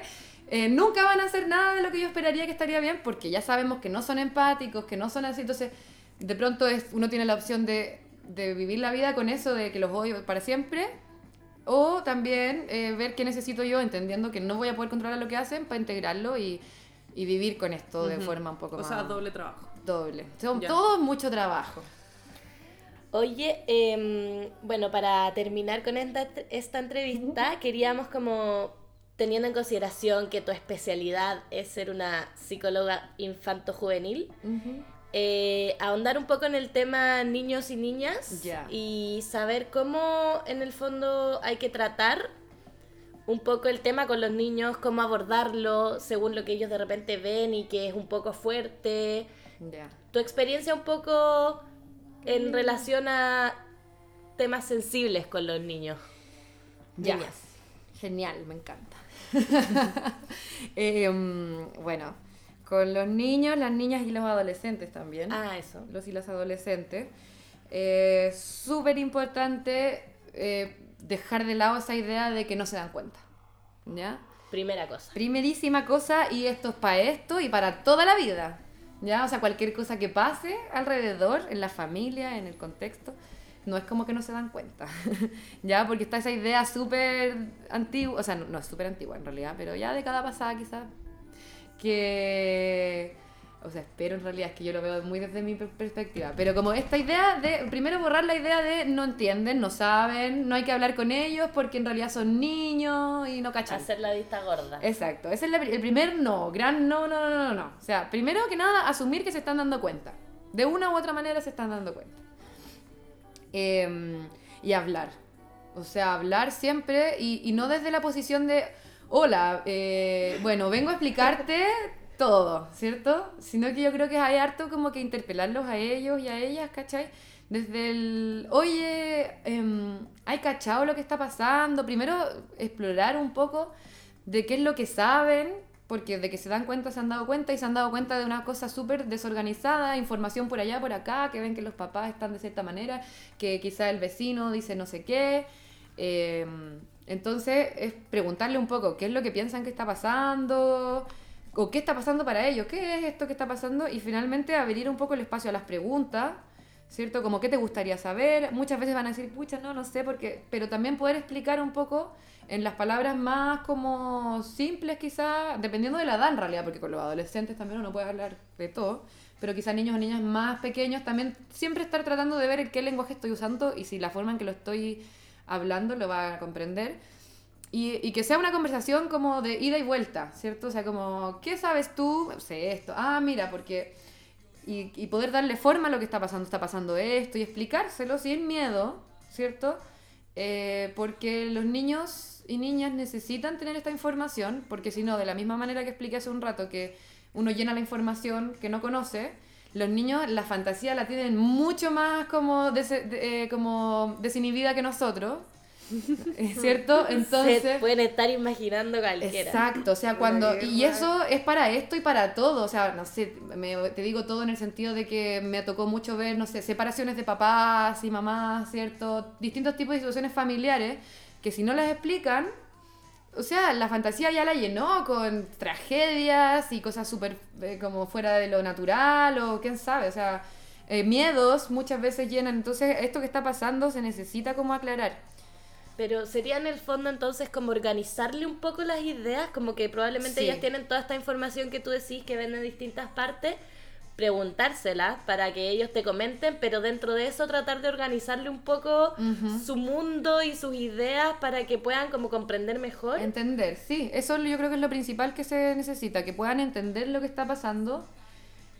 eh, nunca van a hacer nada de lo que yo esperaría que estaría bien porque ya sabemos que no son empáticos, que no son así, entonces de pronto es, uno tiene la opción de, de vivir la vida con eso, de que los odio para siempre. O también eh, ver qué necesito yo, entendiendo que no voy a poder controlar lo que hacen, para integrarlo y, y vivir con esto de forma un poco
O
más
sea, doble trabajo.
doble. Son
Ya.
todo mucho trabajo.
Oye, em, bueno, para terminar con esta, esta entrevista, queríamos como, teniendo en consideración que tu especialidad es ser una psicóloga infanto-juvenil, eh, ahondar un poco en el tema niños y niñas y saber cómo en el fondo hay que tratar un poco el tema con los niños, cómo abordarlo según lo que ellos de repente ven y que es un poco fuerte.
Ya.
Tu experiencia un poco en relación a temas sensibles con los niños.
Ya. Genial, me encanta. Eh, mm, bueno, con los niños, las niñas y los adolescentes también.
Ah, eso.
Los y las adolescentes. Es súper importante eh, dejar de lado esa idea de que no se dan cuenta. ¿Ya?
Primera cosa.
Primerísima cosa, y esto es para esto y para toda la vida. ¿Ya? O sea, cualquier cosa que pase alrededor, en la familia, en el contexto, no es como que no se dan cuenta. ¿Ya? Porque está esa idea súper antigua, o sea, no, no es súper antigua en realidad, pero ya de cada pasada quizás, que... O sea, espero en realidad, es que yo lo veo muy desde mi per- perspectiva. Pero como esta idea de, primero borrar la idea de no entienden, no saben, no hay que hablar con ellos porque en realidad son niños y no cachan.
Hacer la vista gorda.
Exacto, ese es el primer no, gran no, no, no, no, no. O sea, primero que nada, asumir que se están dando cuenta. De una u otra manera se están dando cuenta. Em, y hablar. O sea, hablar siempre y, y no desde la posición de, hola, eh, bueno, vengo a explicarte todo, ¿cierto? Sino que yo creo que hay harto como que interpelarlos a ellos y a ellas, ¿cachai? Desde el, oye, em, ¿hay cachado lo que está pasando? Primero, explorar un poco de qué es lo que saben, porque de que se dan cuenta, se han dado cuenta y se han dado cuenta de una cosa súper desorganizada, información por allá, por acá, que ven que los papás están de cierta manera, que quizá el vecino dice no sé qué. Eh, entonces, es preguntarle un poco qué es lo que piensan que está pasando, o qué está pasando para ellos, qué es esto que está pasando, y finalmente abrir un poco el espacio a las preguntas. ¿Cierto? Como qué te gustaría saber. Muchas veces van a decir, pucha, no, no sé, porque. Pero también poder explicar un poco en las palabras más como simples, quizás, dependiendo de la edad en realidad, porque con los adolescentes también uno puede hablar de todo, pero quizás niños o niñas más pequeños también siempre estar tratando de ver en qué lenguaje estoy usando y si la forma en que lo estoy hablando lo va a comprender. Y, y que sea una conversación como de ida y vuelta, ¿cierto? O sea, como, ¿qué sabes tú? Sé esto. Ah, mira, porque... Y, y poder darle forma a lo que está pasando, está pasando esto, y explicárselo sin miedo, ¿cierto? Eh, porque los niños y niñas necesitan tener esta información, porque si no, de la misma manera que expliqué hace un rato, que uno llena la información que no conoce, los niños la fantasía la tienen mucho más como, des- de- eh, como desinhibida que nosotros, ¿es ¿cierto?
Se
Entonces...
pueden estar imaginando cualquiera.
Exacto, o sea, cuando... Y eso es para esto y para todo, o sea, no sé, me- te digo todo en el sentido de que me tocó mucho ver, no sé, separaciones de papás y mamás, ¿cierto? Distintos tipos de situaciones familiares que si no las explican, o sea, la fantasía ya la llenó con tragedias y cosas súper eh, como fuera de lo natural o quién sabe, o sea, eh, miedos muchas veces llenan, entonces esto que está pasando se necesita como aclarar.
Pero sería en el fondo entonces como organizarle un poco las ideas, como que probablemente
Sí.
ellas tienen toda esta información que tú decís que ven en distintas partes, preguntárselas para que ellos te comenten, pero dentro de eso tratar de organizarle un poco su mundo y sus ideas para que puedan como comprender mejor.
Entender, sí, eso yo creo que es lo principal que se necesita, que puedan entender lo que está pasando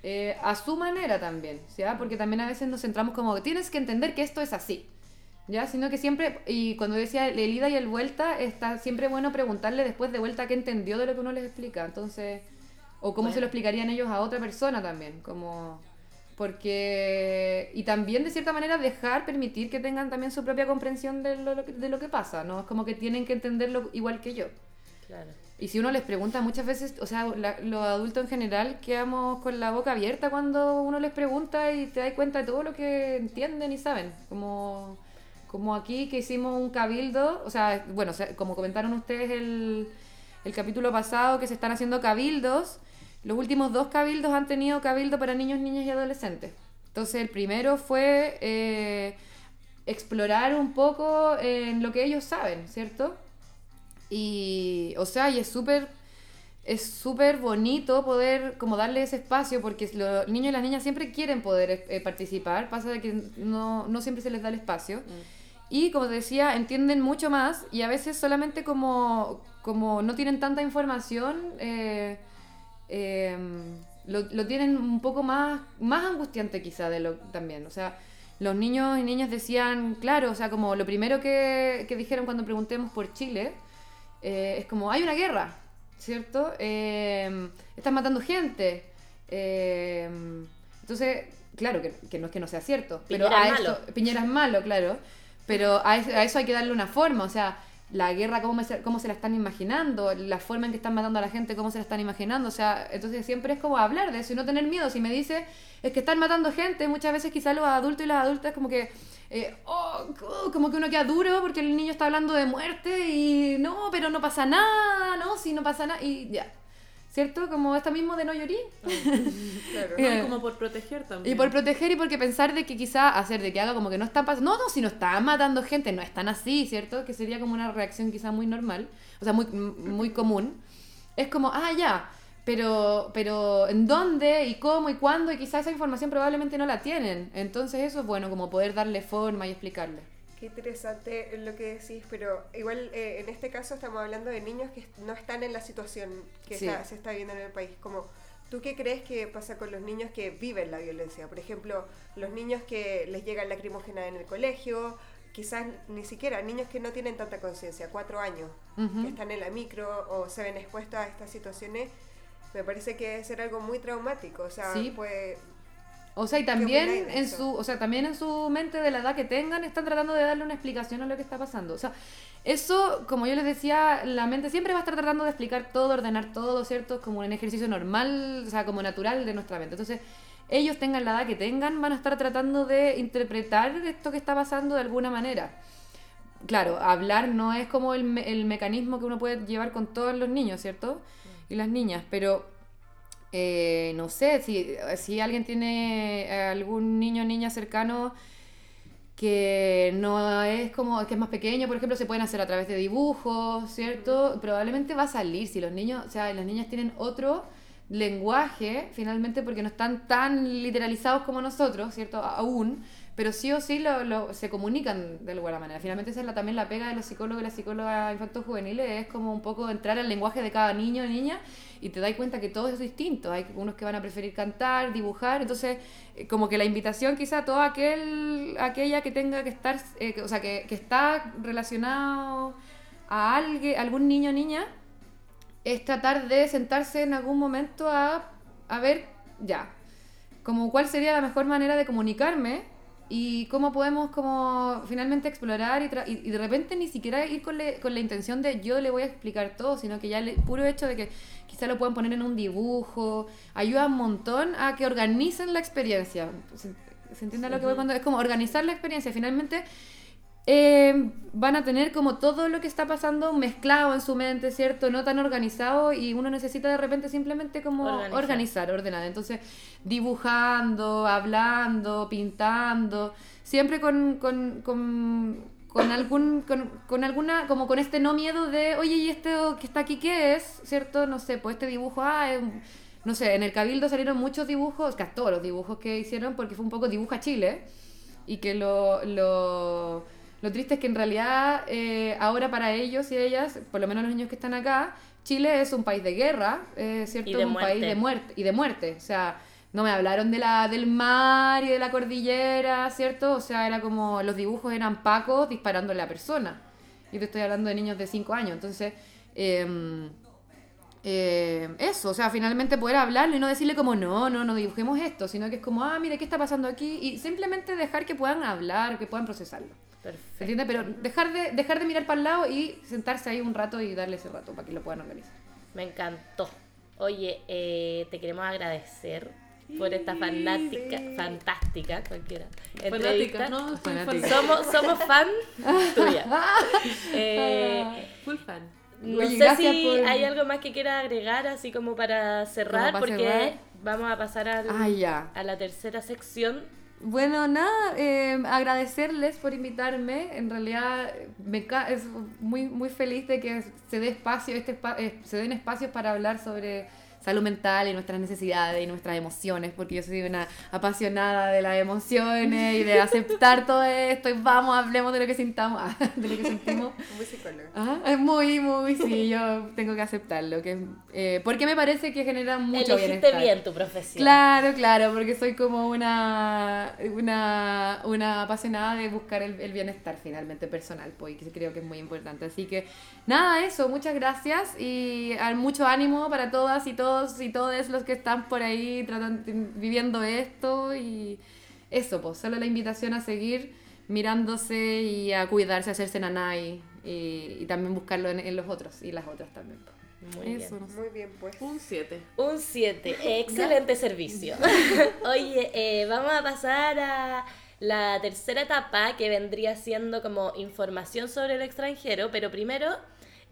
eh, a su manera también, ¿ya? Porque también a veces nos centramos como, tienes que entender que esto es así, ¿ya? Sino que siempre, y cuando decía el ida y el vuelta, está siempre bueno preguntarle después de vuelta qué entendió de lo que uno les explica, entonces, o cómo se lo explicarían ellos a otra persona también, como... Porque, y también de cierta manera dejar, permitir que tengan también su propia comprensión de lo, de lo que pasa, ¿no? Es como que tienen que entenderlo igual que yo.
Claro.
Y si uno les pregunta muchas veces, o sea, la- los adultos en general quedamos con la boca abierta cuando uno les pregunta y te das cuenta de todo lo que entienden y saben. Como, como aquí que hicimos un cabildo, o sea, bueno, como comentaron ustedes el, el capítulo pasado, que se están haciendo cabildos. Los últimos dos cabildos han tenido cabildo para niños, niñas y adolescentes. Entonces el primero fue eh, explorar un poco en lo que ellos saben, ¿cierto? Y, o sea, y es súper es súper bonito poder como darle ese espacio porque los niños y las niñas siempre quieren poder eh, participar, pasa de que no, no siempre se les da el espacio. Y como te decía, entienden mucho más y a veces solamente como, como no tienen tanta información, eh, eh, lo, lo tienen un poco más, más angustiante quizá de lo también. O sea, los niños y niñas decían, claro, o sea, como lo primero que, que dijeron cuando preguntemos por Chile, eh, es como, hay una guerra, ¿cierto? Eh, están matando gente. Eh, entonces, claro, que, que no es que no sea cierto, pero a
es
eso,
malo.
Piñera es malo, claro, pero a eso, hay que darle una forma, o sea, la guerra, cómo, se- cómo se la están imaginando, la forma en que están matando a la gente, cómo se la están imaginando, o sea, entonces siempre es como hablar de eso y no tener miedo. Si me dice, es que están matando gente, muchas veces quizás los adultos y las adultas como que, eh, oh, oh, como que uno queda duro porque el niño está hablando de muerte y no, pero no pasa nada, no, si no pasa nada, y ya. ¿Cierto? Como esta mismo de no llorí.
Claro.
No,
Eh,
y como por proteger también.
Y por proteger y porque pensar de que quizá hacer de que haga como que no están pasando. No, no, si no están matando gente, no están así, ¿cierto? Que sería como una reacción quizá muy normal, o sea, muy, muy común. Es como, ah, ya, pero, pero ¿en dónde y cómo y cuándo? Y quizá esa información probablemente no la tienen. Entonces eso es bueno, como poder darle forma y explicarle.
Qué interesante lo que decís, pero igual eh, en este caso estamos hablando de niños que no están en la situación que
Sí.
está- se está viendo en el país. Como, ¿Tú qué crees que pasa con los niños que viven la violencia? Por ejemplo, los niños que les llega lacrimógena en el colegio, quizás ni siquiera niños que no tienen tanta conciencia, cuatro años, que están en la micro o se ven expuestos a estas situaciones, me parece que debe ser algo muy traumático. O sea,
Sí.
pues
O sea, y también en su, o sea, también en su mente de la edad que tengan están tratando de darle una explicación a lo que está pasando. O sea, eso, como yo les decía, la mente siempre va a estar tratando de explicar todo, ordenar todo, ¿cierto? Como un ejercicio normal, o sea, como natural de nuestra mente. Entonces, ellos tengan la edad que tengan, van a estar tratando de interpretar esto que está pasando de alguna manera. Claro, hablar no es como el, me- el mecanismo que uno puede llevar con todos los niños, ¿cierto? Y las niñas, pero eh, no sé, si, si alguien tiene algún niño o niña cercano que no es como, que es más pequeño, por ejemplo, se pueden hacer a través de dibujos, ¿cierto? Probablemente va a salir si los niños, o sea, las niñas tienen otro lenguaje, finalmente, porque no están tan literalizados como nosotros, ¿cierto? Aún, pero sí o sí lo, lo- se comunican de alguna manera. Finalmente esa es la, también la pega de los psicólogos y las psicólogas infantos juveniles, es como un poco entrar al lenguaje de cada niño o niña y te das cuenta que todo es distinto. Hay unos que van a preferir cantar, dibujar, entonces eh, como que la invitación quizá a toda aquel, aquella que tenga que estar, eh, o sea, que, que está relacionado a alguien, algún niño o niña, es tratar de sentarse en algún momento a, a ver, ya, como cuál sería la mejor manera de comunicarme y cómo podemos como finalmente explorar y, tra- y- y de repente ni siquiera ir con, le- con la intención de yo le voy a explicar todo, sino que ya el puro hecho de que quizá lo puedan poner en un dibujo, ayuda un montón a que organicen la experiencia. ¿Se, se entiende lo que voy cuando es como organizar la experiencia? Finalmente eh, van a tener como todo lo que está pasando mezclado en su mente, ¿cierto? No tan organizado y uno necesita de repente simplemente como
Organizar.
organizar, ordenar. Entonces, dibujando, hablando, pintando, siempre con, con, con, con algún, con, con alguna, como con este no miedo de, oye, ¿y esto que está aquí qué es? ¿Cierto? No sé, pues este dibujo, ah, es un- no sé, en el Cabildo salieron muchos dibujos, casi todos los dibujos que hicieron, porque fue un poco dibuja Chile y que lo, lo, lo triste es que en realidad eh, ahora para ellos y ellas, por lo menos los niños que están acá, Chile es un país de guerra, eh, ¿cierto?
Y de
un país de muerte y de muerte, o sea, no me hablaron de la, del mar y de la cordillera, ¿cierto? O sea, era como los dibujos eran pacos disparando a la persona. Y te estoy hablando de niños de 5 años, entonces... em, eh, eso, o sea, finalmente poder hablarlo y no decirle como, no, no, no dibujemos esto, sino que es como, ah, mire, ¿qué está pasando aquí? Y simplemente dejar que puedan hablar, que puedan procesarlo. ¿Se
Perfecto.
entiende? Pero dejar de, dejar de mirar para el lado y sentarse ahí un rato y darle ese rato para que lo puedan organizar.
Me encantó. Oye, eh, te queremos agradecer por esta fanática,
Sí.
fantástica, cualquiera.
Fanática, no,
Fanática.
Somos, somos fan tuya. Eh,
Full fan.
No
Oye,
sé si
por-
hay algo más que quiera agregar, así como para cerrar,
para
porque
cerrar.
vamos a pasar al-
Ah,
a la tercera sección.
Bueno, nada, eh, agradecerles por invitarme. En realidad, me es muy, muy feliz de que se dé espacio, este eh, se den espacios para hablar sobre salud mental y nuestras necesidades y nuestras emociones, porque yo soy una apasionada de las emociones y de aceptar todo esto y vamos, hablemos de lo que sintamos, de lo que sentimos.
Muy psicóloga.
Ajá, es muy, muy, sí, yo tengo que aceptarlo, que, eh, porque me parece que genera mucho
Elegiste
bienestar.
bien tu profesión.
Claro, claro, porque soy como una, una, una apasionada de buscar el, el bienestar finalmente personal, pues, y que creo que es muy importante. Así que nada, eso, muchas gracias y ah, mucho ánimo para todas y todos y todos los que están por ahí tratando, viviendo esto y eso, pues, solo la invitación a seguir mirándose y a cuidarse, a hacerse nanay y, y también buscarlo en, en los otros y las otras también. pues.
Muy
eso,
bien.
no sé.
Muy bien, pues.
Un 7.
Un 7. Excelente servicio. Oye, eh, vamos a pasar a la tercera etapa que vendría siendo como información sobre el extranjero, pero primero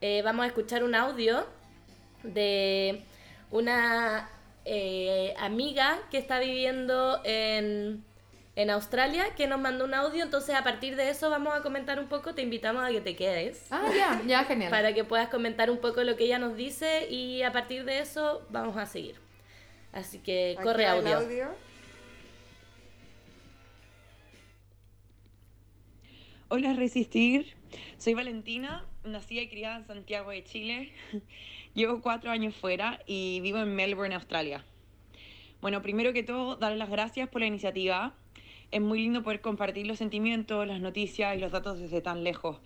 eh, vamos a escuchar un audio de una eh, amiga que está viviendo en, en Australia que nos mandó un audio, entonces a partir de eso vamos a comentar un poco, te invitamos a que te quedes
Ah, ya, ya, genial.
para que puedas comentar un poco lo que ella nos dice y a partir de eso vamos a seguir. Así que
Aquí
corre
el
audio.
Hola Resistir, soy Valentina, nacida y criada en Santiago de Chile. Llevo cuatro años fuera y vivo en Melbourne, Australia. Bueno, primero que todo, darles las gracias por la iniciativa. Es muy lindo poder compartir los sentimientos, las noticias y los datos desde tan lejos.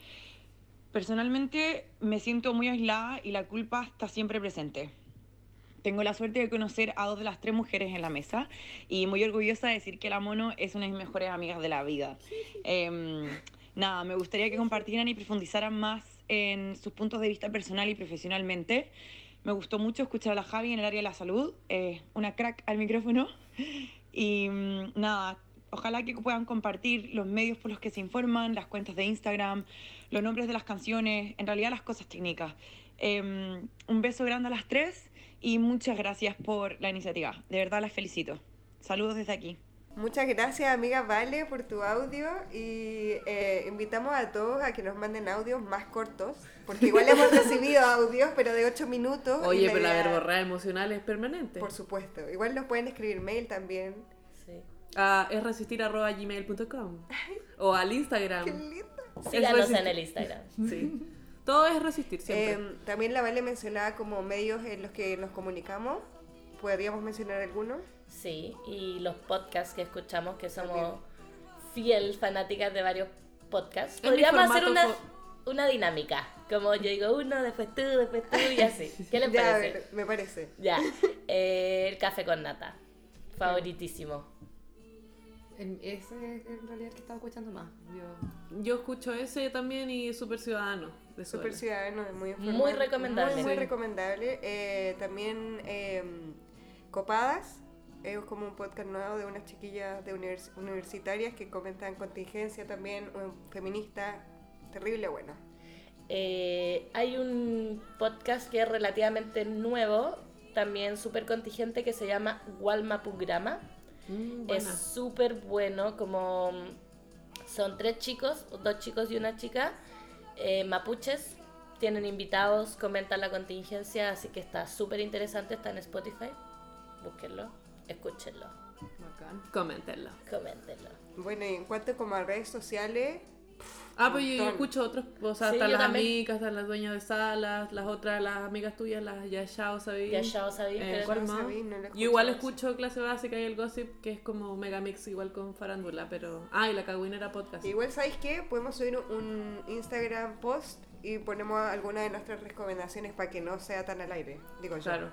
Personalmente me siento muy aislada y la culpa está siempre presente. Tengo la suerte de conocer a dos de las tres mujeres en la mesa y muy orgullosa de decir que la Mono es una de mis mejores amigas de la vida. Em, nada, me gustaría que compartieran y profundizaran más en sus puntos de vista personal y profesionalmente. Me gustó mucho escuchar a la Javi en el área de la salud, eh, una crack al micrófono. Y mm, nada, ojalá que puedan compartir los medios por los que se informan, las cuentas de Instagram, los nombres de las canciones, en realidad las cosas técnicas. Em, un beso grande a las tres y muchas gracias por la iniciativa. De verdad las felicito. Saludos desde aquí.
Muchas gracias, amiga Vale, por tu audio y eh, invitamos a todos a que nos manden audios más cortos, porque igual hemos recibido audios, pero de 8 minutos.
Oye, pero la verborrea emocional es permanente.
Por supuesto. Igual nos pueden escribir mail también.
Sí.
A es resistir.gmail.com o al Instagram.
¡Qué lindo!
Síganos
resistir.
en el Instagram.
Sí. Todo es resistir siempre.
Eh, también la Vale mencionaba como medios en los que nos comunicamos. ¿Podríamos mencionar algunos?
Sí, y los podcasts que escuchamos, que somos fiel fanáticas de varios podcasts. Podríamos hacer una, una dinámica, como yo digo uno, después tú, después tú y así. ¿Qué les
Ya,
parece?
ver, me parece.
Ya, eh, el café con nata. Favoritísimo.
Ese es en realidad el que estaba escuchando más. Yo,
Yo escucho ese también y Super Ciudadano. De
Súper
Suela.
ciudadano, es muy
Muy
informado.
recomendable.
Muy, muy
Sí.
recomendable. Eh, también eh, Copadas, es como un podcast nuevo de unas chiquillas de univers- universitarias que comentan contingencia también, un feminista, terrible bueno.
Eh, hay un podcast que es relativamente nuevo, también súper contingente, que se llama Walmapugrama.
Mm,
Es súper bueno, como mm, son tres chicos, dos chicos y una chica, eh, mapuches, tienen invitados, comentan la contingencia, así que está súper interesante, está en Spotify, búsquenlo, escúchenlo,
bacán.
Coméntenlo.
coméntenlo.
Bueno, y en cuanto como a redes sociales,
Ah, pues yo, yo escucho otros, o sea,
Sí,
están
yo
las
también.
amigas, están las dueñas de salas, las otras, las amigas tuyas, las Yashao, ¿sabéis?
Ya ya os sabéis,
Eh,
pero
¿cuál más?
sabí, no
Yo igual
escucho.
clase básica y el gossip, que es como megamix igual con farándula, pero... Ah, y la cagüinera podcast.
igual sabéis que podemos subir un Instagram post y ponemos algunas de nuestras recomendaciones para que no sea tan al aire, digo yo.
Claro.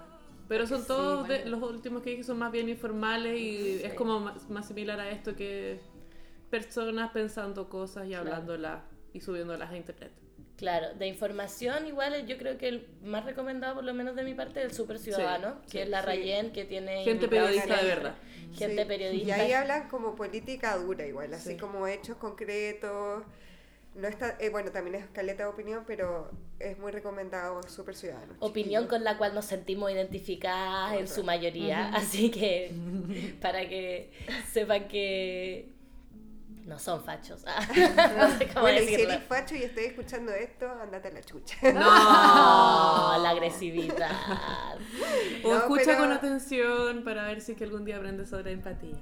Pero son
Sí,
todos, de- los últimos que dije son más bien informales y es como más, más similar a esto que personas pensando cosas y hablándolas y subiéndolas a internet.
Claro, de información igual yo creo que el más recomendado por lo menos de mi parte es el Super Ciudadano,
Sí,
que
sí,
es la
sí.
Rayen que tiene
Gente periodista de verdad.
Gente
Sí.
periodista.
Y ahí hablan como política dura igual, así
Sí.
como hechos concretos. No está, eh, bueno, también es caleta de opinión, pero es muy recomendado Super Ciudadano.
opinión
chiquillos.
con la cual nos sentimos identificadas en su mayoría, así que para que sepan que no son fachos. No sé cómo
Bueno, y si eres facho y estoy escuchando esto, andate a la chucha.
No, la agresividad.
O
No,
escucha
pero-
con atención para ver si es que algún día aprendes sobre empatía.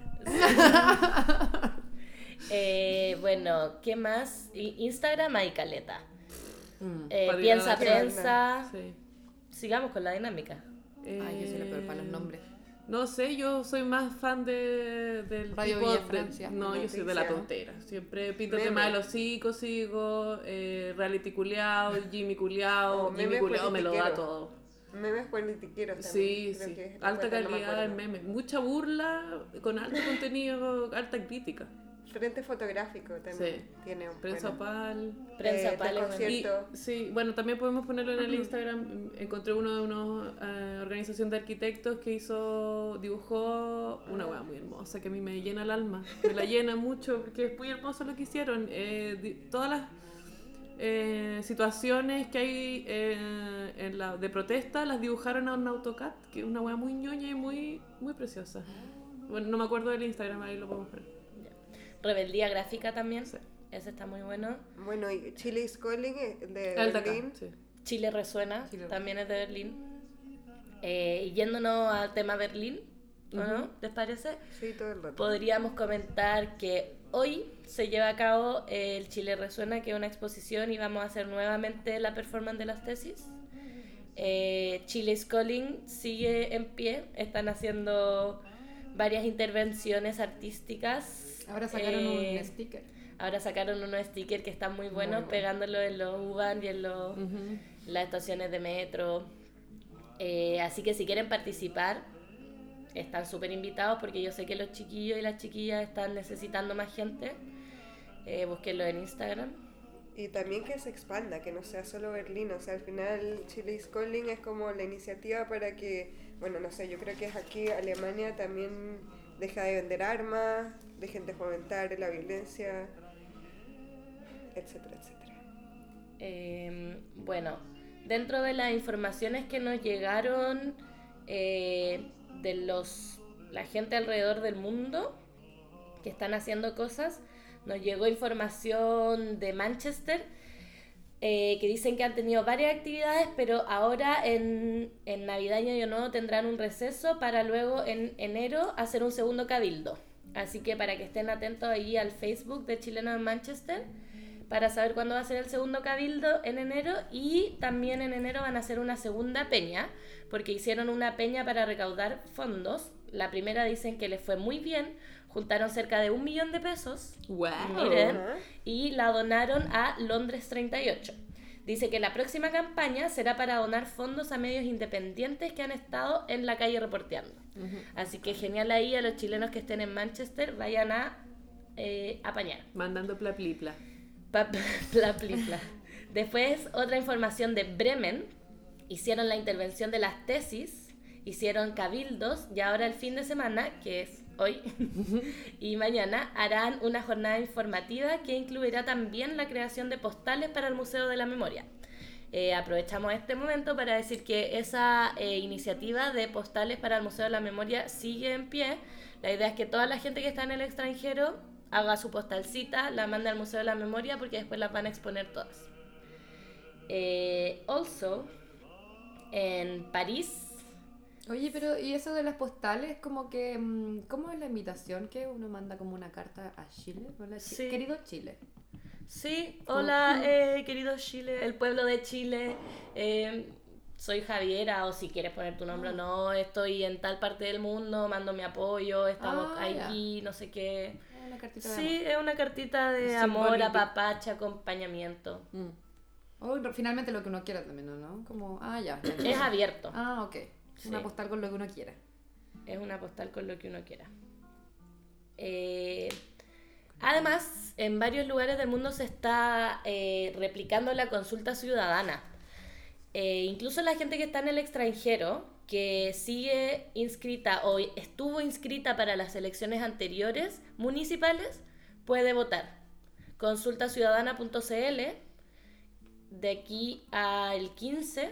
Eh, bueno, ¿qué más? Instagram hay caleta.
Mm.
Eh, piensa prensa.
Sí.
Sigamos con la dinámica.
Ay, yo soy la peor para los
Eh,
nombres.
No sé, yo soy más fan de, del
Radio
tipo
Villa
de-
Francia.
No, yo soy de la tontera. Siempre pinto
Meme.
tema de los hocico, sigo, eh, reality culeado, Jimmy culeado,
O
Jimmy
memes
culeado me lo da todo.
Memes politiqueros también.
Sí,
creo
sí.
que
Alta
no
calidad en
acuerdo.
memes. Mucha burla, con alto contenido, alta crítica.
Frente fotográfico también
Sí.
tiene un
Prensa
bueno.
pal.
Prensa
Eh,
pal es bueno.
Y,
Cierto.
sí, bueno, también podemos ponerlo en el Instagram. Encontré uno de una organización de arquitectos que hizo, dibujó una weá muy hermosa que a mí me llena el alma. Me la llena mucho porque es muy hermoso lo que hicieron. Eh, di- todas las eh, situaciones que hay eh, en la, de protesta las dibujaron a un AutoCAD, que es una weá muy ñoña y muy, muy preciosa. Bueno, no me acuerdo del Instagram, ahí lo podemos poner.
Rebeldía gráfica también.
Sí.
Ese está muy bueno.
Bueno, y Chile is Calling eh, de
acá,
Berlín.
sí.
Chile resuena,
Chile
también es de Berlín. Eh, yéndonos al tema Berlín, ¿o no? ¿Les parece?
Sí, todo el rato.
Podríamos comentar que hoy se lleva a cabo el Chile Resuena, que es una exposición y vamos a hacer nuevamente la performance de las tesis. Eh, Chile is Calling sigue en pie, están haciendo varias intervenciones artísticas.
Ahora sacaron
Eh,
un sticker.
Ahora sacaron unos stickers que están muy buenos,
bueno.
pegándolo en los U-Bahn y en los,
Ujú.
las estaciones de metro. Eh, así que si quieren participar, están súper invitados porque yo sé que los chiquillos y las chiquillas están necesitando más gente. Eh, búsquenlo en Instagram.
Y también que se expanda, que no sea solo Berlín. O sea, al final Chile is Calling es como la iniciativa para que, bueno, no sé, yo creo que es aquí Alemania también deja de vender armas, dejen de la violencia, etcétera, etcétera.
Eh, bueno, dentro de las informaciones que nos llegaron eh, de los la gente alrededor del mundo que están haciendo cosas, nos llegó información de Manchester eh, que dicen que han tenido varias actividades, pero ahora en, en Navidad y Año Nuevo tendrán un receso para luego en enero hacer un segundo cabildo. Así que para que estén atentos ahí al Facebook de Chileno en Manchester para saber cuándo va a ser el segundo cabildo en enero y también en enero van a hacer una segunda peña porque hicieron una peña para recaudar fondos. La primera dicen que les fue muy bien, juntaron cerca de un millón de pesos
Wow.
Miren, y la donaron a Londres 38. dice que la próxima campaña será para donar fondos a medios independientes que han estado en la calle reporteando. Así que genial ahí a los chilenos que estén en Manchester, vayan a eh, apañar.
Mandando pla pli, pla.
Pa- pla, pli, pla. Después, otra información de Bremen. Hicieron la intervención de las tesis, hicieron cabildos y ahora el fin de semana, que es hoy y mañana, harán una jornada informativa que incluirá también la creación de postales para el Museo de la Memoria. Eh, aprovechamos este momento para decir que esa eh, iniciativa de postales para el Museo de la Memoria sigue en pie. La idea es que toda la gente que está en el extranjero haga su postalcita, la mande al Museo de la Memoria porque después las van a exponer todas. Eh, also, en París,
Oye, pero ¿y eso de las postales? Como que, mm, ¿cómo es la invitación que uno manda como una carta a Chile? Hola, Chi-
Sí.
Querido Chile.
Sí, hola, eh, querido Chile, el pueblo de Chile. eh, soy Javiera, o si quieres poner tu nombre o no, estoy en tal parte del mundo, mando mi apoyo, estamos
Ah,
aquí, no sé qué.
Una cartita de
Sí, es una cartita de
Simbólico.
amor, apapacha, acompañamiento.
Mm. O finalmente lo que uno quiera también, ¿no? Como, ah, ya.
Es abierto,
Ah, ok. Una
Sí.
postal con lo que uno quiera.
es una postal con lo que uno quiera. Eh, además, en varios lugares del mundo se está eh, replicando la consulta ciudadana. Eh, incluso la gente que está en el extranjero, que sigue inscrita o estuvo inscrita para las elecciones anteriores municipales, puede votar. Consultaciudadana.cl de aquí al 15,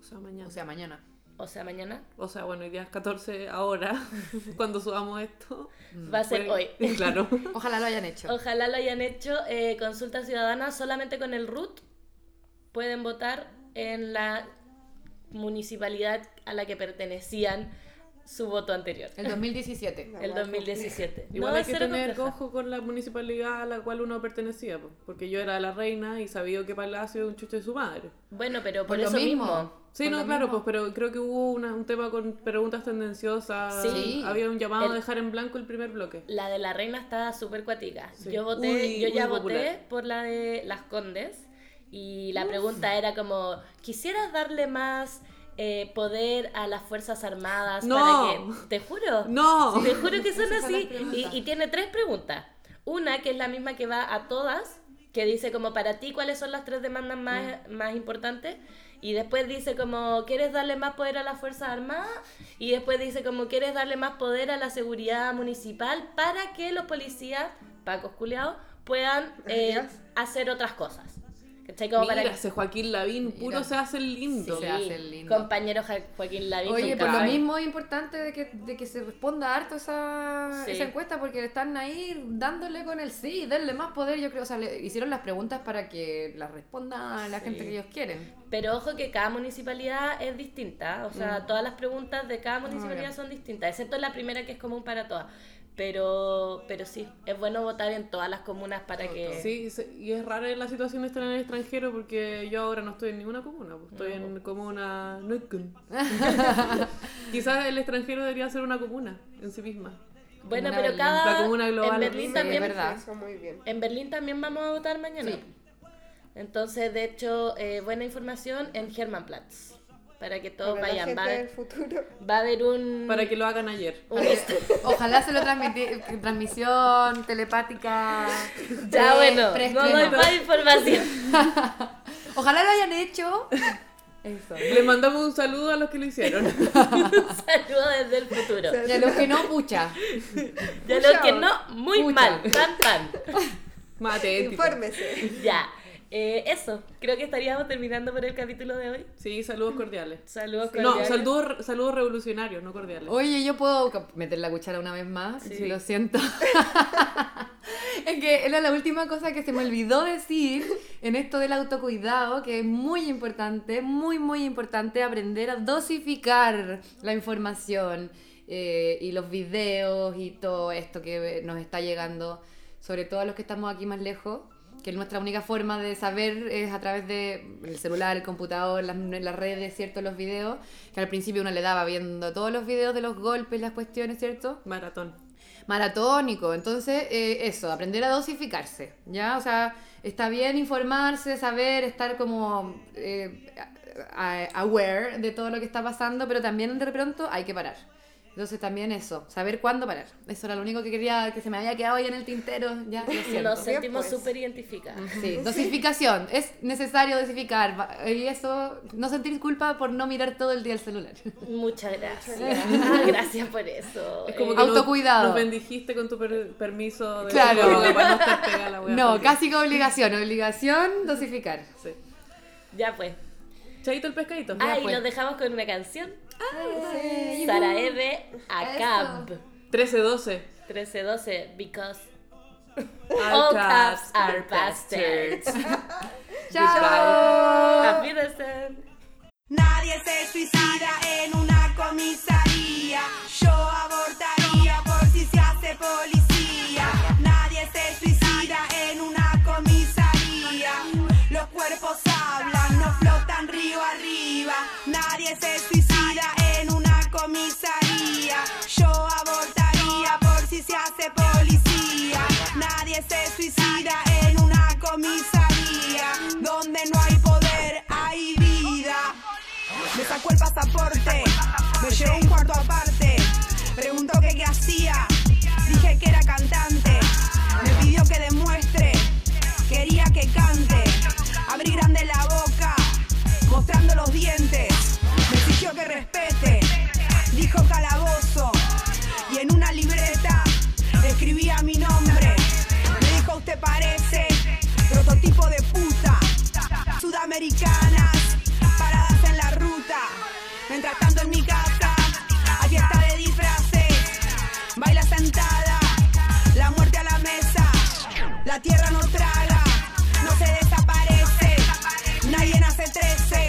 O sea, mañana.
O sea, mañana.
O sea, mañana,
O sea, bueno, hoy día es 14 ahora, cuando subamos esto.
va a ser hoy.
Pues, Claro.
Ojalá lo hayan hecho.
Ojalá lo hayan hecho. eh, consulta ciudadana solamente con el RUT pueden votar en la municipalidad a la que pertenecían su voto anterior.
El 2017.
La
El
más
2017.
Igual
no
hay que tener
compleja.
ojo con la municipalidad a la cual uno pertenecía, po, porque yo era la reina y sabía que Palacio es un chucho de su madre.
Bueno, pero por,
Por lo
eso mismo.
mismo.
Sí,
Por
no, claro,
mismo.
pues, pero creo que hubo una- un tema con preguntas tendenciosas.
Sí.
Había un llamado
El-
a dejar en blanco el primer bloque.
La de la reina está súper cuática.
Sí.
Yo voté,
Muy-
yo ya voté
popular.
por la de las Condes y la pregunta era como, ¿quisieras darle más eh, poder a las Fuerzas Armadas
No.
para que... Te juro.
¡No!
Te juro que son así. Y, y tiene tres preguntas. Una que es la misma que va a todas, que dice como para ti cuáles son las tres demandas más, más importantes. Y después dice como, ¿quieres darle más poder a las Fuerzas Armadas? Y después dice como, ¿quieres darle más poder a la seguridad municipal para que los policías, pacos culiados, puedan eh, hacer otras cosas? ¿Cachai? Como
Mira,
para
ese Joaquín Lavín, puro
Mira.
se hace el lindo.
Se
Sí,
hace el lindo.
compañero Ja- Joaquín Lavín.
Oye, por lo mismo es importante de que, de que se responda harto esa,
Sí.
esa encuesta porque están ahí dándole con el sí, denle más poder, yo creo, o sea, le hicieron las preguntas para que las responda la gente que ellos quieren.
Pero ojo que cada municipalidad es distinta, o sea, todas las preguntas de cada municipalidad
ya.
son distintas, excepto la primera que es común para todas. Pero, pero sí, es bueno votar en todas las comunas para que...
Sí, y es rara la situación de estar en el extranjero porque yo ahora no estoy en ninguna comuna, pues, estoy en comuna Neukölln. Quizás el extranjero debería ser una comuna en sí misma.
Bueno,
Comuna
pero
Berlín.
cada...
La comuna global.
En Berlín
Sí,
también...
es verdad.
Eso muy bien.
En Berlín también vamos a votar mañana.
Sí.
Entonces, de hecho, eh, buena información en Hermannplatz. Para que todos
Para la
vayan.
gente
Va a,
del futuro.
va a haber un...
Para que lo hagan ayer.
un
ojalá se lo transmiti- transmisión telepática.
Ya,
pre-
bueno, no doy más información.
Ojalá lo hayan hecho. Eso.
Le mandamos un saludo a los que lo hicieron.
Saludos desde el futuro.
Y a los que no, pucha.
Ya lo que no, muy
Pucha.
mal. Pan, pan.
Mate.
Infórmese.
Ya. Eh, eso, creo que estaríamos terminando por el capítulo de hoy.
Sí, saludos cordiales.
Saludos
No,
cordiales.
saludos, saludos revolucionarios, no cordiales.
Oye, yo puedo meter la cuchara una vez más,
Sí.
si lo siento. es que era la última cosa que se me olvidó decir en esto del autocuidado, que es muy importante, muy, muy importante aprender a dosificar la información eh, y los videos y todo esto que nos está llegando, sobre todo a los que estamos aquí más lejos que nuestra única forma de saber es a través de el celular, el computador, las, las redes, ¿cierto? Los videos, que al principio uno le daba viendo todos los videos de los golpes, las cuestiones, ¿cierto?
Maratón.
maratónico. Entonces, eh, eso, aprender a dosificarse, ¿ya? O sea, está bien informarse, saber, estar como eh, aware de todo lo que está pasando, pero también de pronto hay que parar. Entonces también eso, saber cuándo parar. Eso era lo único que quería, que se me había quedado ahí en el tintero, ya, lo siento.
Nos sentimos
pues.
súper identificadas.
Sí, dosificación. Es necesario dosificar. Y eso, no sentir culpa por no mirar todo el día el celular.
Muchas gracias. gracias por eso.
Es como
Eh,
que nos-
Autocuidado.
Nos, bendijiste con tu per- permiso de
Claro.
para no estar pegada a la
No, casi que obligación. Obligación, dosificar.
Sí.
ya pues.
Chaito el pescadito.
Ah, y
pues.
los dejamos con una canción.
sí.
Sara Eve, a cab.
13-12.
1312, because
All cabs
are bastards.
Chao.
Nadie se suicida en una comisaría. Yo abortaría por si se hace policía. Río arriba. Nadie se suicida en una comisaría. Yo abortaría por si se hace policía. Nadie se suicida en una comisaría. Donde no hay poder, hay vida. Me sacó el pasaporte, me llevó un cuarto aparte. Preguntó que qué hacía, dije que era cantante. Me pidió que demuestre, quería que cante. Abrí grande la boca, mostrando los dientes. Me exigió que respete, dijo calabozo. Y en una libreta escribía mi nombre. Me dijo usted parece prototipo de puta sudamericanas paradas en la ruta. Mientras tanto en mi casa hay fiesta de disfraces, baila sentada, la muerte a la mesa, la tierra no traga, 13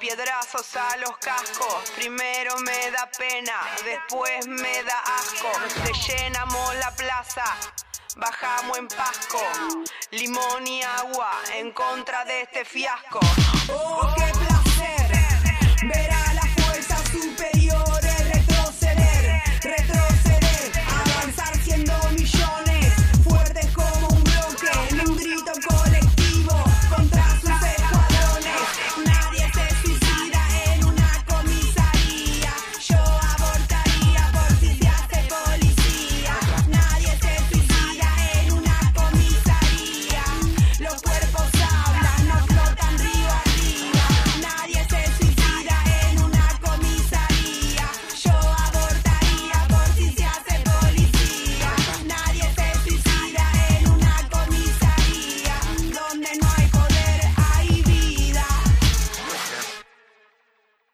piedrazos a los cascos. Primero me da pena, después me da asco. Te llenamos la plaza, bajamos en Pasco. Limón y agua en contra de este fiasco. Oh, qué placer